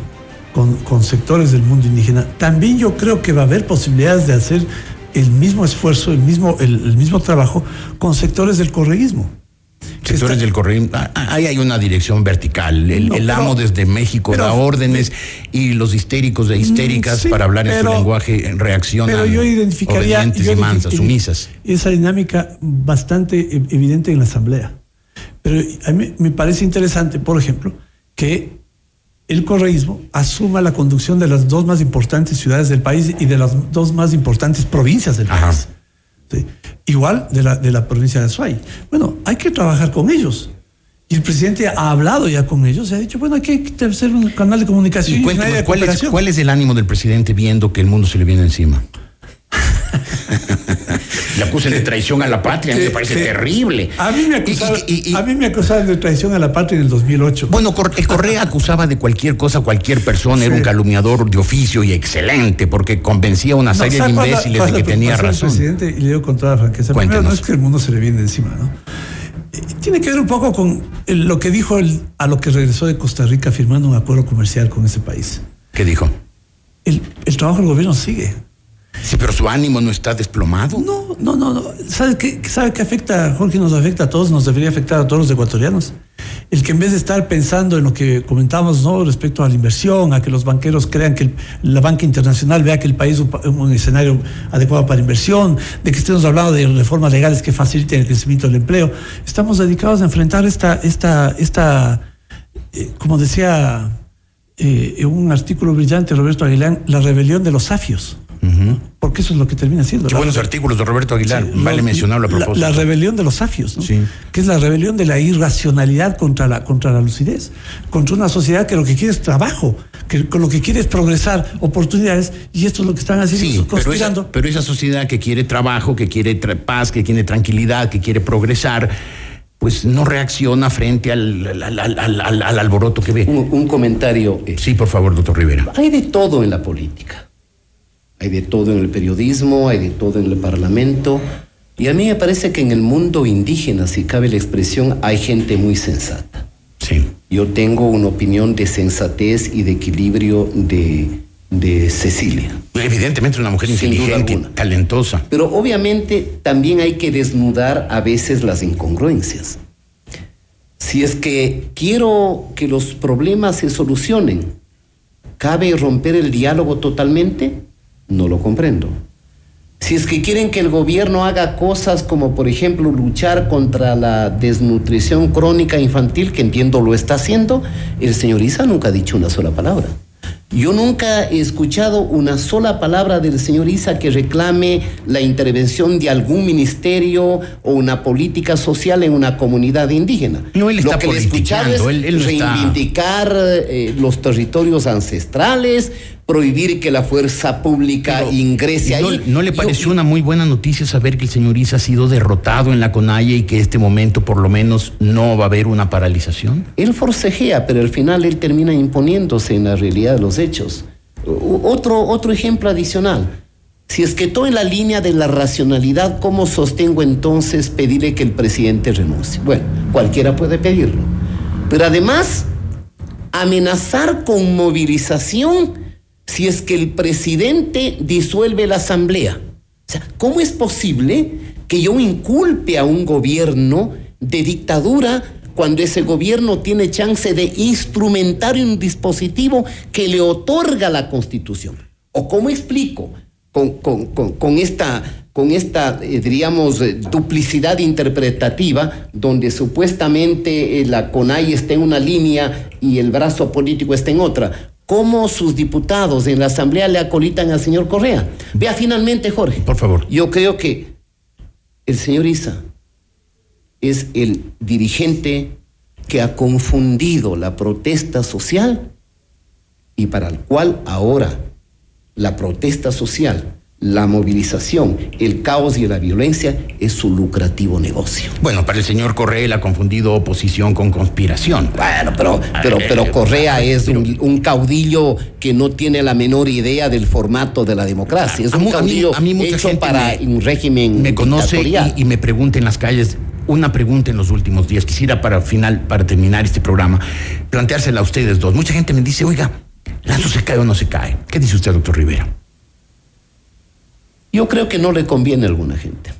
con, con sectores del mundo indígena, también yo creo que va a haber posibilidades de hacer el mismo esfuerzo, el mismo, el, el mismo trabajo con sectores del correísmo. Sectores del correísmo, ahí hay una dirección vertical. El, no, el pero, amo desde México pero, da órdenes y los histéricos de histéricas sí, para hablar en su lenguaje reaccionan. Pero yo identificaría, yo y mansas, sumisas. Esa dinámica bastante evidente en la Asamblea. Pero a mí me parece interesante, por ejemplo, que el correísmo asuma la conducción de las dos más importantes ciudades del país y de las dos más importantes provincias del Ajá. país. ¿Sí? Igual de la, de la provincia de Azuay. Bueno, hay que trabajar con ellos. Y el presidente ha hablado ya con ellos y ha dicho, bueno, hay que hacer un canal de comunicación. Y cuéntanos, ¿cuál, es, ¿cuál es el ánimo del presidente viendo que el mundo se le viene encima? le acusan de traición a la patria, me parece terrible. A mí, me acusaron, y, y, y, a mí me acusaban de traición a la patria en el 2008. Bueno, el Correa acusaba de cualquier cosa a cualquier persona, sí. era un calumniador de oficio y excelente, porque convencía a una serie no, de imbéciles de que tenía razón. presidente, y le digo con toda franqueza, Cuéntanos. primero no es que el mundo se le viene encima, ¿no? Eh, tiene que ver un poco con lo que dijo el, a lo que regresó de Costa Rica firmando un acuerdo comercial con ese país. ¿Qué dijo? El, el trabajo del gobierno sigue. Sí, pero su ánimo no está desplomado. No, no, no. no. ¿Sabe qué, ¿Sabe qué afecta, Jorge? Nos afecta a todos, nos debería afectar a todos los ecuatorianos. el que en vez de estar pensando en lo que comentamos ¿no? respecto a la inversión, a que los banqueros crean que la banca internacional vea que el país es un, escenario adecuado para inversión, de que estemos hablando de reformas legales que faciliten el crecimiento del empleo, estamos dedicados a enfrentar esta, esta, esta eh, como decía eh, un artículo brillante Roberto Aguilán, la rebelión de los safios. Porque eso es lo que termina siendo. Qué buenos artículos de Roberto Aguilar. Sí, vale lo- mencionarlo a la- propósito. La, rebelión de los safios, ¿no? que es la rebelión de la irracionalidad contra la, contra la lucidez, contra una sociedad que lo que quiere es trabajo, que con lo que quiere es progresar, oportunidades, y esto es lo que están haciendo, Sí, pero esa, pero esa sociedad que quiere trabajo, que quiere tra- paz, que quiere tranquilidad, que quiere progresar, pues no reacciona frente al, al- al- al- al- al alboroto que ve. Un, un comentario. eh, Sí, por favor, doctor Rivera. Hay de todo en la política. Hay de todo en el periodismo, hay de todo en el parlamento. Y a mí me parece que en el mundo indígena, si cabe la expresión, hay gente muy sensata. Sí. Yo tengo una opinión de sensatez y de equilibrio de, de Cecilia. Evidentemente una mujer Sin inteligente, talentosa. Pero obviamente también hay que desnudar a veces las incongruencias. Si es que quiero que los problemas se solucionen, ¿cabe romper el diálogo totalmente? No lo comprendo. Si es que quieren que el gobierno haga cosas como, por ejemplo, luchar contra la desnutrición crónica infantil, que entiendo lo está haciendo, el señor Isa nunca ha dicho una sola palabra. Yo nunca he escuchado una sola palabra del señor Isa que reclame la intervención de algún ministerio o una política social en una comunidad indígena. No, él está Lo que le he escuchado es politicando, él- él no está- reivindicar eh, los territorios ancestrales, prohibir que la fuerza pública ingrese ¿No, ahí. no le Yo- pareció una muy buena noticia saber que el señor Isa ha sido derrotado en la CONAIE y que este momento por lo menos no va a haber una paralización? Él forcejea, pero al final él termina imponiéndose en la realidad de los hechos. Otro, otro ejemplo adicional. Si es que todo en la línea de la racionalidad, ¿cómo sostengo entonces pedirle que el presidente renuncie? Bueno, cualquiera puede pedirlo. Pero además, amenazar con movilización si es que el presidente disuelve la asamblea. ¿cómo es posible que yo inculpe a un gobierno de dictadura cuando ese gobierno tiene chance de instrumentar un dispositivo que le otorga la constitución? ¿O cómo explico con esta, con esta eh, diríamos, eh, duplicidad interpretativa, donde supuestamente eh, la CONAI está en una línea y el brazo político está en otra? ¿Cómo sus diputados en la Asamblea le acolitan al señor Correa? Vea finalmente, Jorge. Por favor. Yo creo que el señor Isa es el dirigente que ha confundido la protesta social y para el cual ahora la protesta social, la movilización, el caos y la violencia es su lucrativo negocio. Bueno, para el señor Correa él ha confundido oposición con conspiración. Bueno, pero, pero, pero Correa es un, un caudillo que no tiene la menor idea del formato de la democracia. Es A un a mí- caudillo a mí mucha hecho gente para me- un régimen me conoce y me pregunta en las calles una pregunta en los últimos días. Quisiera para final, para terminar este programa, planteársela a ustedes dos. Mucha gente me dice, oiga, ¿Lazo se cae o no se cae? ¿Qué dice usted, doctor Rivera? Yo creo que no le conviene a alguna gente.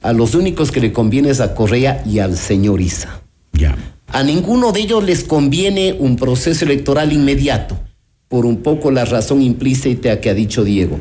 A los únicos que le conviene es a Correa y al señor Isa. Ya. A ninguno de ellos les conviene un proceso electoral inmediato, por un poco la razón implícita que ha dicho Diego.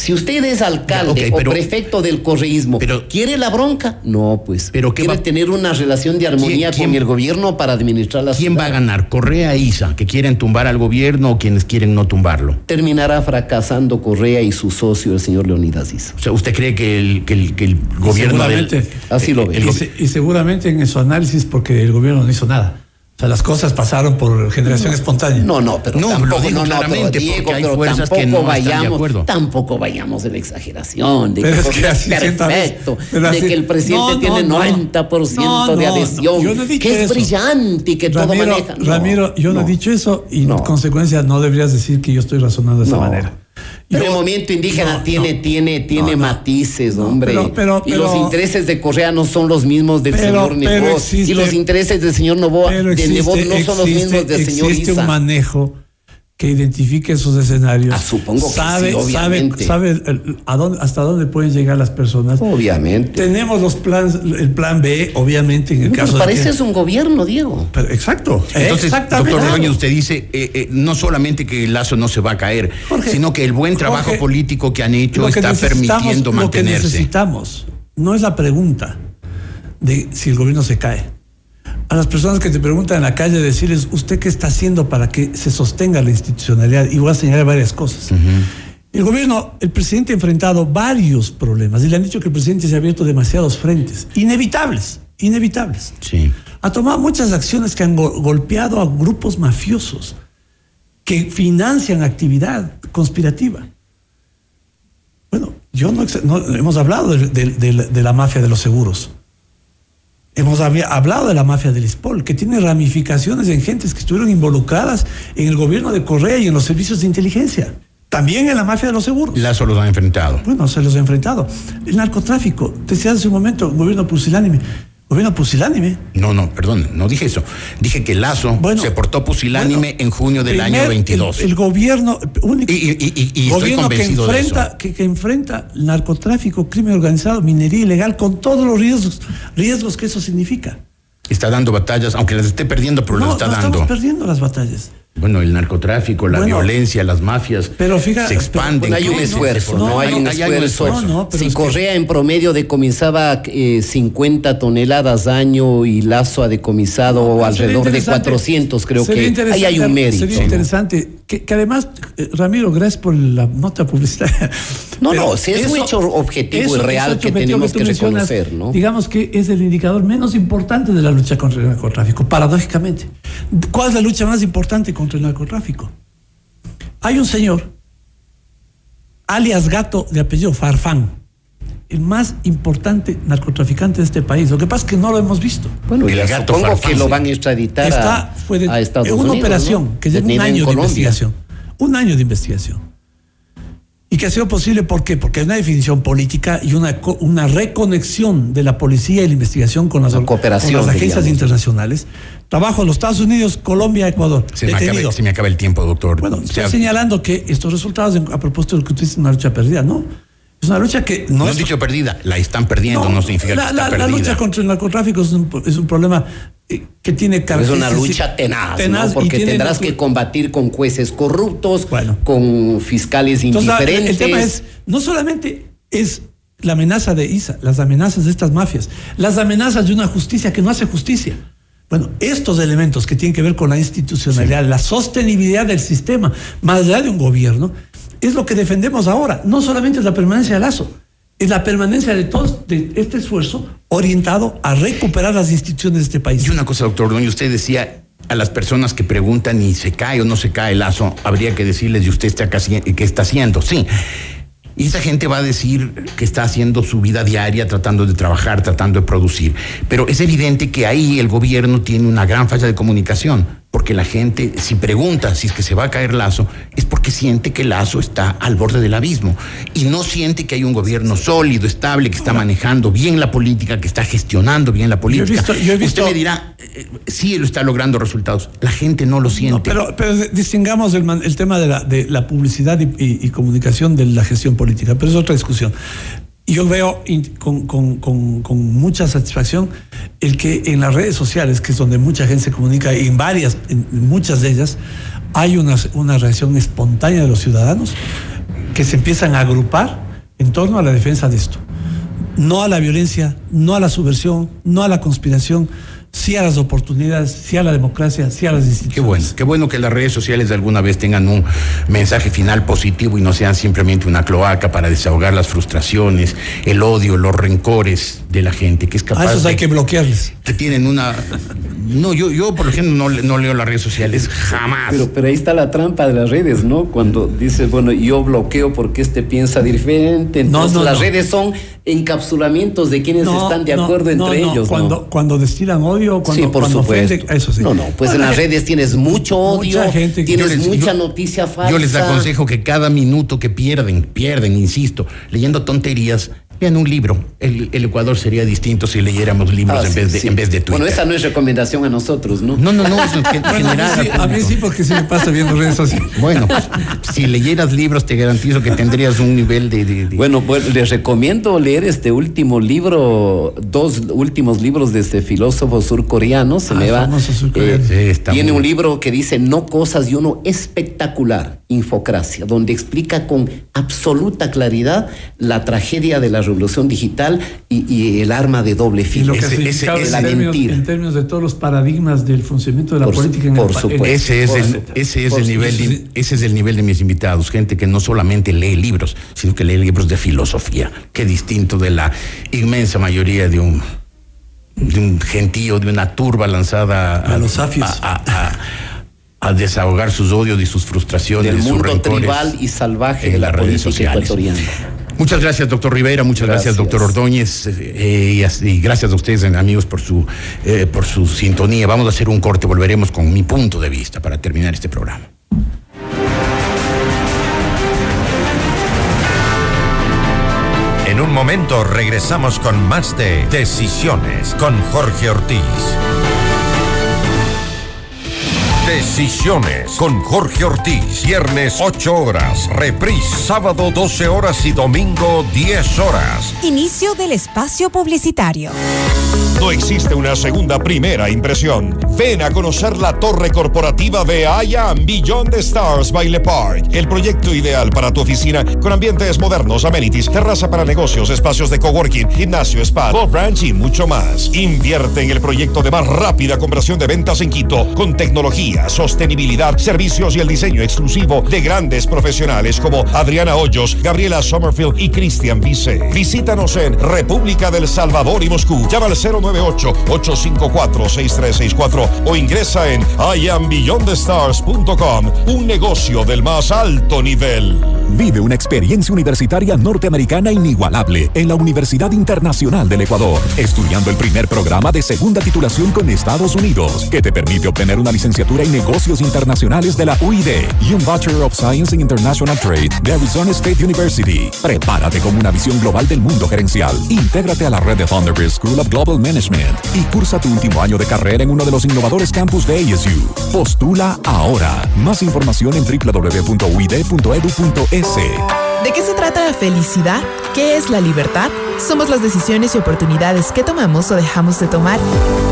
Si usted es alcalde pero- o prefecto del correísmo, ¿quiere la bronca? No, pues. Pero ¿qué quiere va- tener una relación de armonía ¿Quién- con quién- el gobierno para administrar la ¿Quién ciudad. va a ganar? ¿Correa e Isa, que quieren tumbar al gobierno o quienes quieren no tumbarlo? Terminará fracasando Correa y su socio, el señor Leonidas Isa. O sea, ¿usted cree que el, que el, que el gobierno del- seguramente, Así lo ve. y, se- y seguramente en su análisis porque el gobierno no hizo nada. O sea, las cosas pasaron por generación espontánea. No, no, pero No, tampoco, lo digo no, no, pero claramente, Diego, porque hay pero fuerzas que tampoco no de vayamos, acuerdo. tampoco vayamos de la exageración, de Pero que es que es así perfecto, pero de que el presidente No, no, tiene no. 90% No, de no, adhesión, yo no he dicho que es eso. brillante y que todo maneja. No, Ramiro, yo no, he dicho eso y en consecuencia no deberías decir que yo estoy razonando de esa No. manera. Pero el movimiento indígena no, tiene, no. tiene, tiene matices, hombre. pero- pero- y los intereses de Correa no son los mismos del Pero- señor Nebot. existe- y los intereses del señor Novoa, Pero de existe, Nebot no son los existe- mismos del señor existe Isa. un manejo que identifique esos escenarios. Ah, supongo que sabe, sí, obviamente. Sabe, sabe el- a dónde, hasta dónde pueden llegar las personas. Obviamente. Tenemos los planes, el plan B, obviamente, en el Pues caso de parece que- es un gobierno, Diego. Pero- exacto. Entonces, exactamente. doctor Ordóñez, usted dice, eh, eh, no solamente que el lazo no se va a caer, Jorge, sino que el buen trabajo Jorge, político que han hecho que está permitiendo Lo que mantenerse. necesitamos no es la pregunta de si el gobierno se cae. A las personas que te preguntan en la calle, decirles, ¿usted qué está haciendo para que se sostenga la institucionalidad? Y voy a señalar varias cosas. El gobierno, el presidente ha enfrentado varios problemas y le han dicho que el presidente se ha abierto demasiados frentes, inevitables, inevitables. Sí. Ha tomado muchas acciones que han go- golpeado a grupos mafiosos que financian actividad conspirativa. Bueno, yo no, hemos hablado de, de- de la- de la mafia de los seguros. Hemos hablado de la mafia del ISPOL, que tiene ramificaciones en gentes que estuvieron involucradas en el gobierno de Correa y en los servicios de inteligencia. También en la mafia de los seguros. Lazo los ha enfrentado. Bueno, se los ha enfrentado. El narcotráfico, te decía hace un momento, gobierno pusilánime. Gobierno pusilánime. No, no, perdón, no dije eso. Dije que Lazo Bueno, se portó pusilánime en junio del Primer, año 22. El, el gobierno único. Y- y- y- y estoy gobierno que de enfrenta, eso. que, que enfrenta narcotráfico, crimen organizado, minería ilegal, con todos los riesgos, riesgos que eso significa. Está dando batallas, aunque las esté perdiendo, pero no, las está no dando. estamos perdiendo las batallas. Bueno, el narcotráfico, la Bueno, violencia, las mafias pero fíjate, se expanden. Bueno, hay un esfuerzo, ¿no? no, hay un no, hay esfuerzo. No, no, pero si que- Correa en promedio decomisaba eh, 50 toneladas año y Lazo ha decomisado alrededor de interesante- 400, creo que ahí hay un mérito. Sería ¿no? interesante. Que, que además, eh, Ramiro, gracias por la nota publicitaria. No, Pero no, sí es un hecho objetivo y real que tenemos que mencionas, reconocer, ¿no? Digamos que es el indicador menos importante de la lucha contra el narcotráfico, paradójicamente. ¿Cuál es la lucha más importante contra el narcotráfico? Hay un señor, alias Gato de apellido Farfán, el más importante narcotraficante de este país. Lo que pasa es que no lo hemos visto. Bueno, gato supongo farfán, que lo van a extraditar Está, fue de- a Estados en una Unidos. operación ¿no? que lleva un año de investigación. Un año de investigación. Y que ha sido posible, ¿por qué? Porque hay una definición política y una, co- una reconexión de la policía y la investigación con las, cooperación, con las agencias internacionales. Trabajo en los Estados Unidos, Colombia, Ecuador. Se me, acaba, se me acaba el tiempo, doctor. Bueno, O estoy sea, señalando que estos resultados, a propósito de lo que tú dices, una lucha perdida, ¿no? Es una lucha que no, no es han dicho perdida, la están perdiendo, no, significa la, que está la- la perdida. lucha contra el narcotráfico es un, es un problema eh, que tiene Es una lucha tenaz, tenaz ¿no? Porque tiene tendrás que combatir con jueces corruptos, Bueno. con fiscales Entonces, indiferentes. el tema es, no solamente es la amenaza de ISA, las amenazas de estas mafias, las amenazas de una justicia que no hace justicia. Bueno, estos elementos que tienen que ver con la institucionalidad, la sostenibilidad del sistema, más allá de un gobierno, es lo que defendemos ahora. No solamente es la permanencia de Lazo, es la permanencia de todo de este esfuerzo orientado a recuperar las instituciones de este país. Y una cosa, doctor Ordóñez, usted decía a las personas que preguntan y se cae o no se cae el lazo, habría que decirles, ¿y usted está qué está haciendo? Sí. Y esa gente va a decir que está haciendo su vida diaria, tratando de trabajar, tratando de producir. Pero es evidente que ahí el gobierno tiene una gran falla de comunicación, porque la gente, si pregunta si es que se va a caer Lazo, es porque siente que Lazo está al borde del abismo y no siente que hay un gobierno sólido, estable, que está manejando bien la política, que está gestionando bien la política. visto- yo he visto- Usted me dirá, eh, sí, lo está logrando resultados. La gente no lo siente. No, pero, pero distingamos el, tema de la, de la publicidad y, y- y comunicación de la gestión política, pero es otra discusión. Yo veo con, con- con- con mucha satisfacción el que en las redes sociales, que es donde mucha gente se comunica, y en varias, en muchas de ellas, hay una, una reacción espontánea de los ciudadanos que se empiezan a agrupar en torno a la defensa de esto. No a la violencia, no a la subversión, no a la conspiración, sí a las oportunidades, sí a la democracia, sí a las instituciones. Qué bueno, qué bueno que las redes sociales de alguna vez tengan un mensaje final positivo y no sean simplemente una cloaca para desahogar las frustraciones, el odio, los rencores de la gente, que es capaz A esos hay de- que bloquearles. que tienen una no yo yo por ejemplo no, le- no leo las redes sociales jamás Pero, pero ahí está la trampa de las redes, ¿no? Cuando dices, bueno, yo bloqueo porque este piensa diferente. Entonces, no, las no. redes son encapsulamientos de quienes No, están de acuerdo no, entre no, ellos, Cuando, ¿no? cuando destilan odio, cuando, sí, por cuando supuesto. ofenden, eso sí. No, no, pues en las redes tienes mucho odio, Mucha gente que- tienes Yo les- mucha yo- noticia falsa. yo les aconsejo que cada minuto que pierden pierden insisto leyendo tonterías Vean un libro. El, el Ecuador sería distinto si leyéramos libros Ah, en, sí, vez de, sí. en vez de Twitter. Bueno, esa no es recomendación a nosotros, ¿no? No, no, no, es gen- Bueno, a mí general. sí, a mí sí, porque sí me pasa viendo redes sociales. Bueno, pues, si leyeras libros, te garantizo que tendrías un nivel de. de- de- Bueno, pues les recomiendo leer este último libro, dos últimos libros de este filósofo surcoreano. Se Ah, me va. surcoreano. eh, Sí, está tiene muy- un libro que dice No cosas y uno espectacular, Infocracia, donde explica con absoluta claridad la tragedia de la revolución digital y, y el arma de doble filo. Ese- significaba ese- en, la términos, mentira. en términos de todos los paradigmas del funcionamiento de la Por política en por el supuesto. en- Ese es, por el, ese, es el nivel de, ese es el nivel de mis invitados, gente que no solamente lee libros, sino que lee libros de filosofía, que distinto de la inmensa mayoría de un, de un gentío, de una turba lanzada A los safios. a, a- a- a desahogar sus odios y sus frustraciones, del y sus mundo rencores tribal y salvaje en de la las redes política sociales. ecuatoriana. Muchas gracias, doctor Rivera. Muchas gracias, Gracias. doctor Ordóñez. eh, y, as- y gracias a ustedes, amigos, por su, eh, por su sintonía. Vamos a hacer un corte. Volveremos con mi punto de vista para terminar este programa. En un momento regresamos con más de Decisiones con Jorge Ortiz. Decisiones con Jorge Ortiz. Viernes 8 horas. Reprise sábado 12 horas y domingo 10 horas. Inicio del espacio publicitario. No existe una segunda primera impresión. Ven a conocer la torre corporativa de IAM Beyond the Stars by Le Park. El proyecto ideal para tu oficina con ambientes modernos, amenities, terraza para negocios, espacios de coworking, gimnasio, spa, golf ranch y mucho más. Invierte en el proyecto de más rápida conversión de ventas en Quito con tecnología, sostenibilidad, servicios y el diseño exclusivo de grandes profesionales como Adriana Hoyos, Gabriela Sommerfield y Cristian Vice. Visítanos en República del Salvador y Moscú. Llama al 098-854-6364 o ingresa en iambeyondthestars.com. Un negocio del más alto nivel. Vive una experiencia universitaria norteamericana inigualable en la Universidad Internacional del Ecuador, estudiando el primer programa de segunda titulación con Estados Unidos, que te permite obtener una licenciatura en negocios internacionales de la UID y un Bachelor of Science in International Trade de Arizona State University. Prepárate con una visión global del mundo gerencial. Intégrate a la red de Thunderbird School of Global Management y cursa tu último año de carrera en uno de los innovadores campus de ASU. Postula ahora. Más información en www.uid.edu.es. ¿De qué se trata la felicidad? ¿Qué es la libertad? Somos las decisiones y oportunidades que tomamos o dejamos de tomar.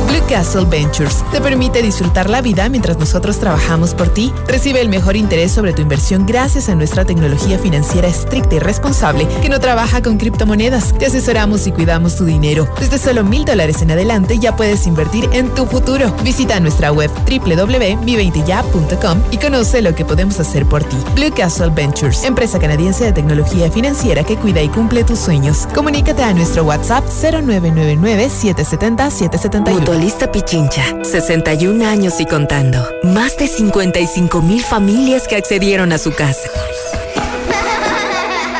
Blue Castle Ventures te permite disfrutar la vida mientras nosotros trabajamos por ti. Recibe el mejor interés sobre tu inversión gracias a nuestra tecnología financiera estricta y responsable que no trabaja con criptomonedas. Te asesoramos y cuidamos tu dinero. Desde solo mil dólares en adelante ya puedes invertir en tu futuro. Visita nuestra web www.mi20ya.com y conoce lo que podemos hacer por ti. Blue Castle Ventures, empresa canadiense de tecnología financiera que cuida y cumple tus sueños. Comunícate a nuestro WhatsApp 0999-770-771. Mutualista Pichincha, 61 años y contando. Más de 55 mil familias que accedieron a su casa.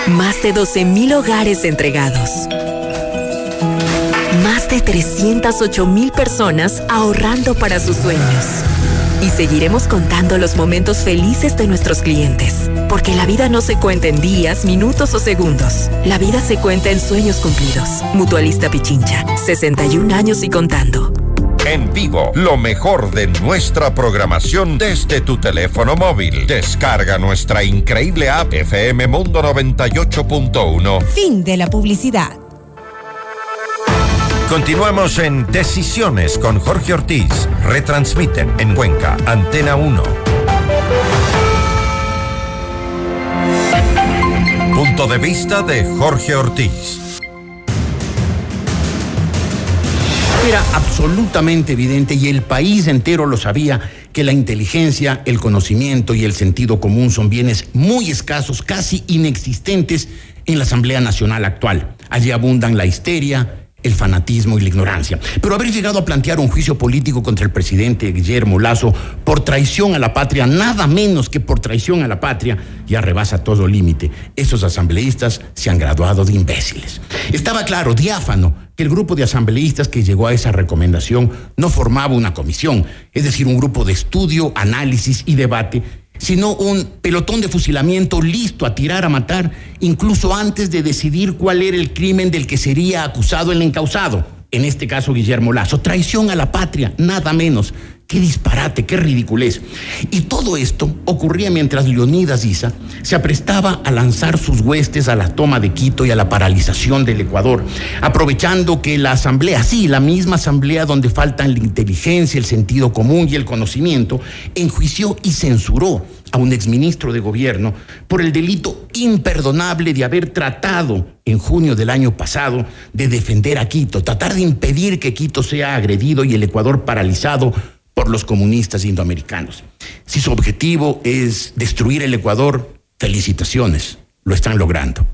Más de 12 mil hogares entregados. Más de 308 mil personas ahorrando para sus sueños. Y seguiremos contando los momentos felices de nuestros clientes. Porque la vida no se cuenta en días, minutos o segundos. La vida se cuenta en sueños cumplidos. Mutualista Pichincha, 61 años y contando. En vivo, lo mejor de nuestra programación desde tu teléfono móvil. Descarga nuestra increíble app FM Mundo 98.1. Fin de la publicidad. Continuamos en Decisiones con Jorge Ortiz. Retransmiten en Cuenca, Antena 1. Punto de vista de Jorge Ortiz. Era absolutamente evidente y el país entero lo sabía que la inteligencia, el conocimiento y el sentido común son bienes muy escasos, casi inexistentes en la Asamblea Nacional actual. Allí abundan la histeria, el fanatismo y la ignorancia. Pero haber llegado a plantear un juicio político contra el presidente Guillermo Lazo por traición a la patria, nada menos que por traición a la patria, ya rebasa todo límite. Esos asambleístas se han graduado de imbéciles. Estaba claro, diáfano, que el grupo de asambleístas que llegó a esa recomendación no formaba una comisión, es decir, un grupo de estudio, análisis y debate sino un pelotón de fusilamiento listo a tirar a matar, incluso antes de decidir cuál era el crimen del que sería acusado el encausado, en este caso Guillermo Lazo. Traición a la patria, nada menos. Qué disparate, qué ridiculez. Y todo esto ocurría mientras Leonidas Issa se aprestaba a lanzar sus huestes a la toma de Quito y a la paralización del Ecuador, aprovechando que la asamblea, sí, la misma asamblea donde faltan la inteligencia, el sentido común y el conocimiento, enjuició y censuró a un exministro de gobierno por el delito imperdonable de haber tratado en junio del año pasado de defender a Quito, tratar de impedir que Quito sea agredido y el Ecuador paralizado por los comunistas indoamericanos. Si su objetivo es destruir el Ecuador, felicitaciones, lo están logrando.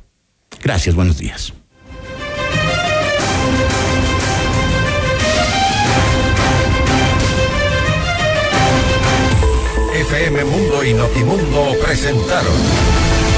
Gracias, buenos días. FM Mundo y Notimundo presentaron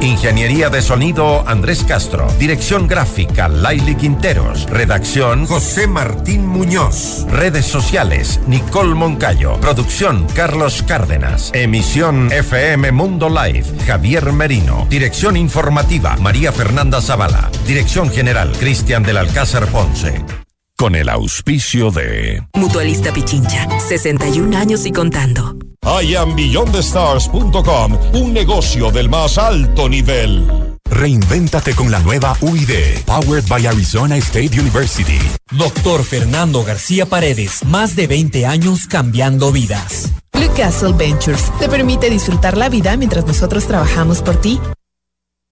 Ingeniería de sonido Andrés Castro. Dirección gráfica Laili Quinteros. Redacción José Martín Muñoz. Redes sociales Nicole Moncayo. Producción Carlos Cárdenas. Emisión FM Mundo Live Javier Merino. Dirección informativa María Fernanda Zavala. Dirección general Cristian del Alcázar Ponce. Con el auspicio de Mutualista Pichincha, 61 años y contando. IamBeyondTheStars.com, un negocio del más alto nivel. Reinvéntate con la nueva UID, powered by Arizona State University. Doctor Fernando García Paredes, más de 20 años cambiando vidas. Blue Castle Ventures te permite disfrutar la vida mientras nosotros trabajamos por ti.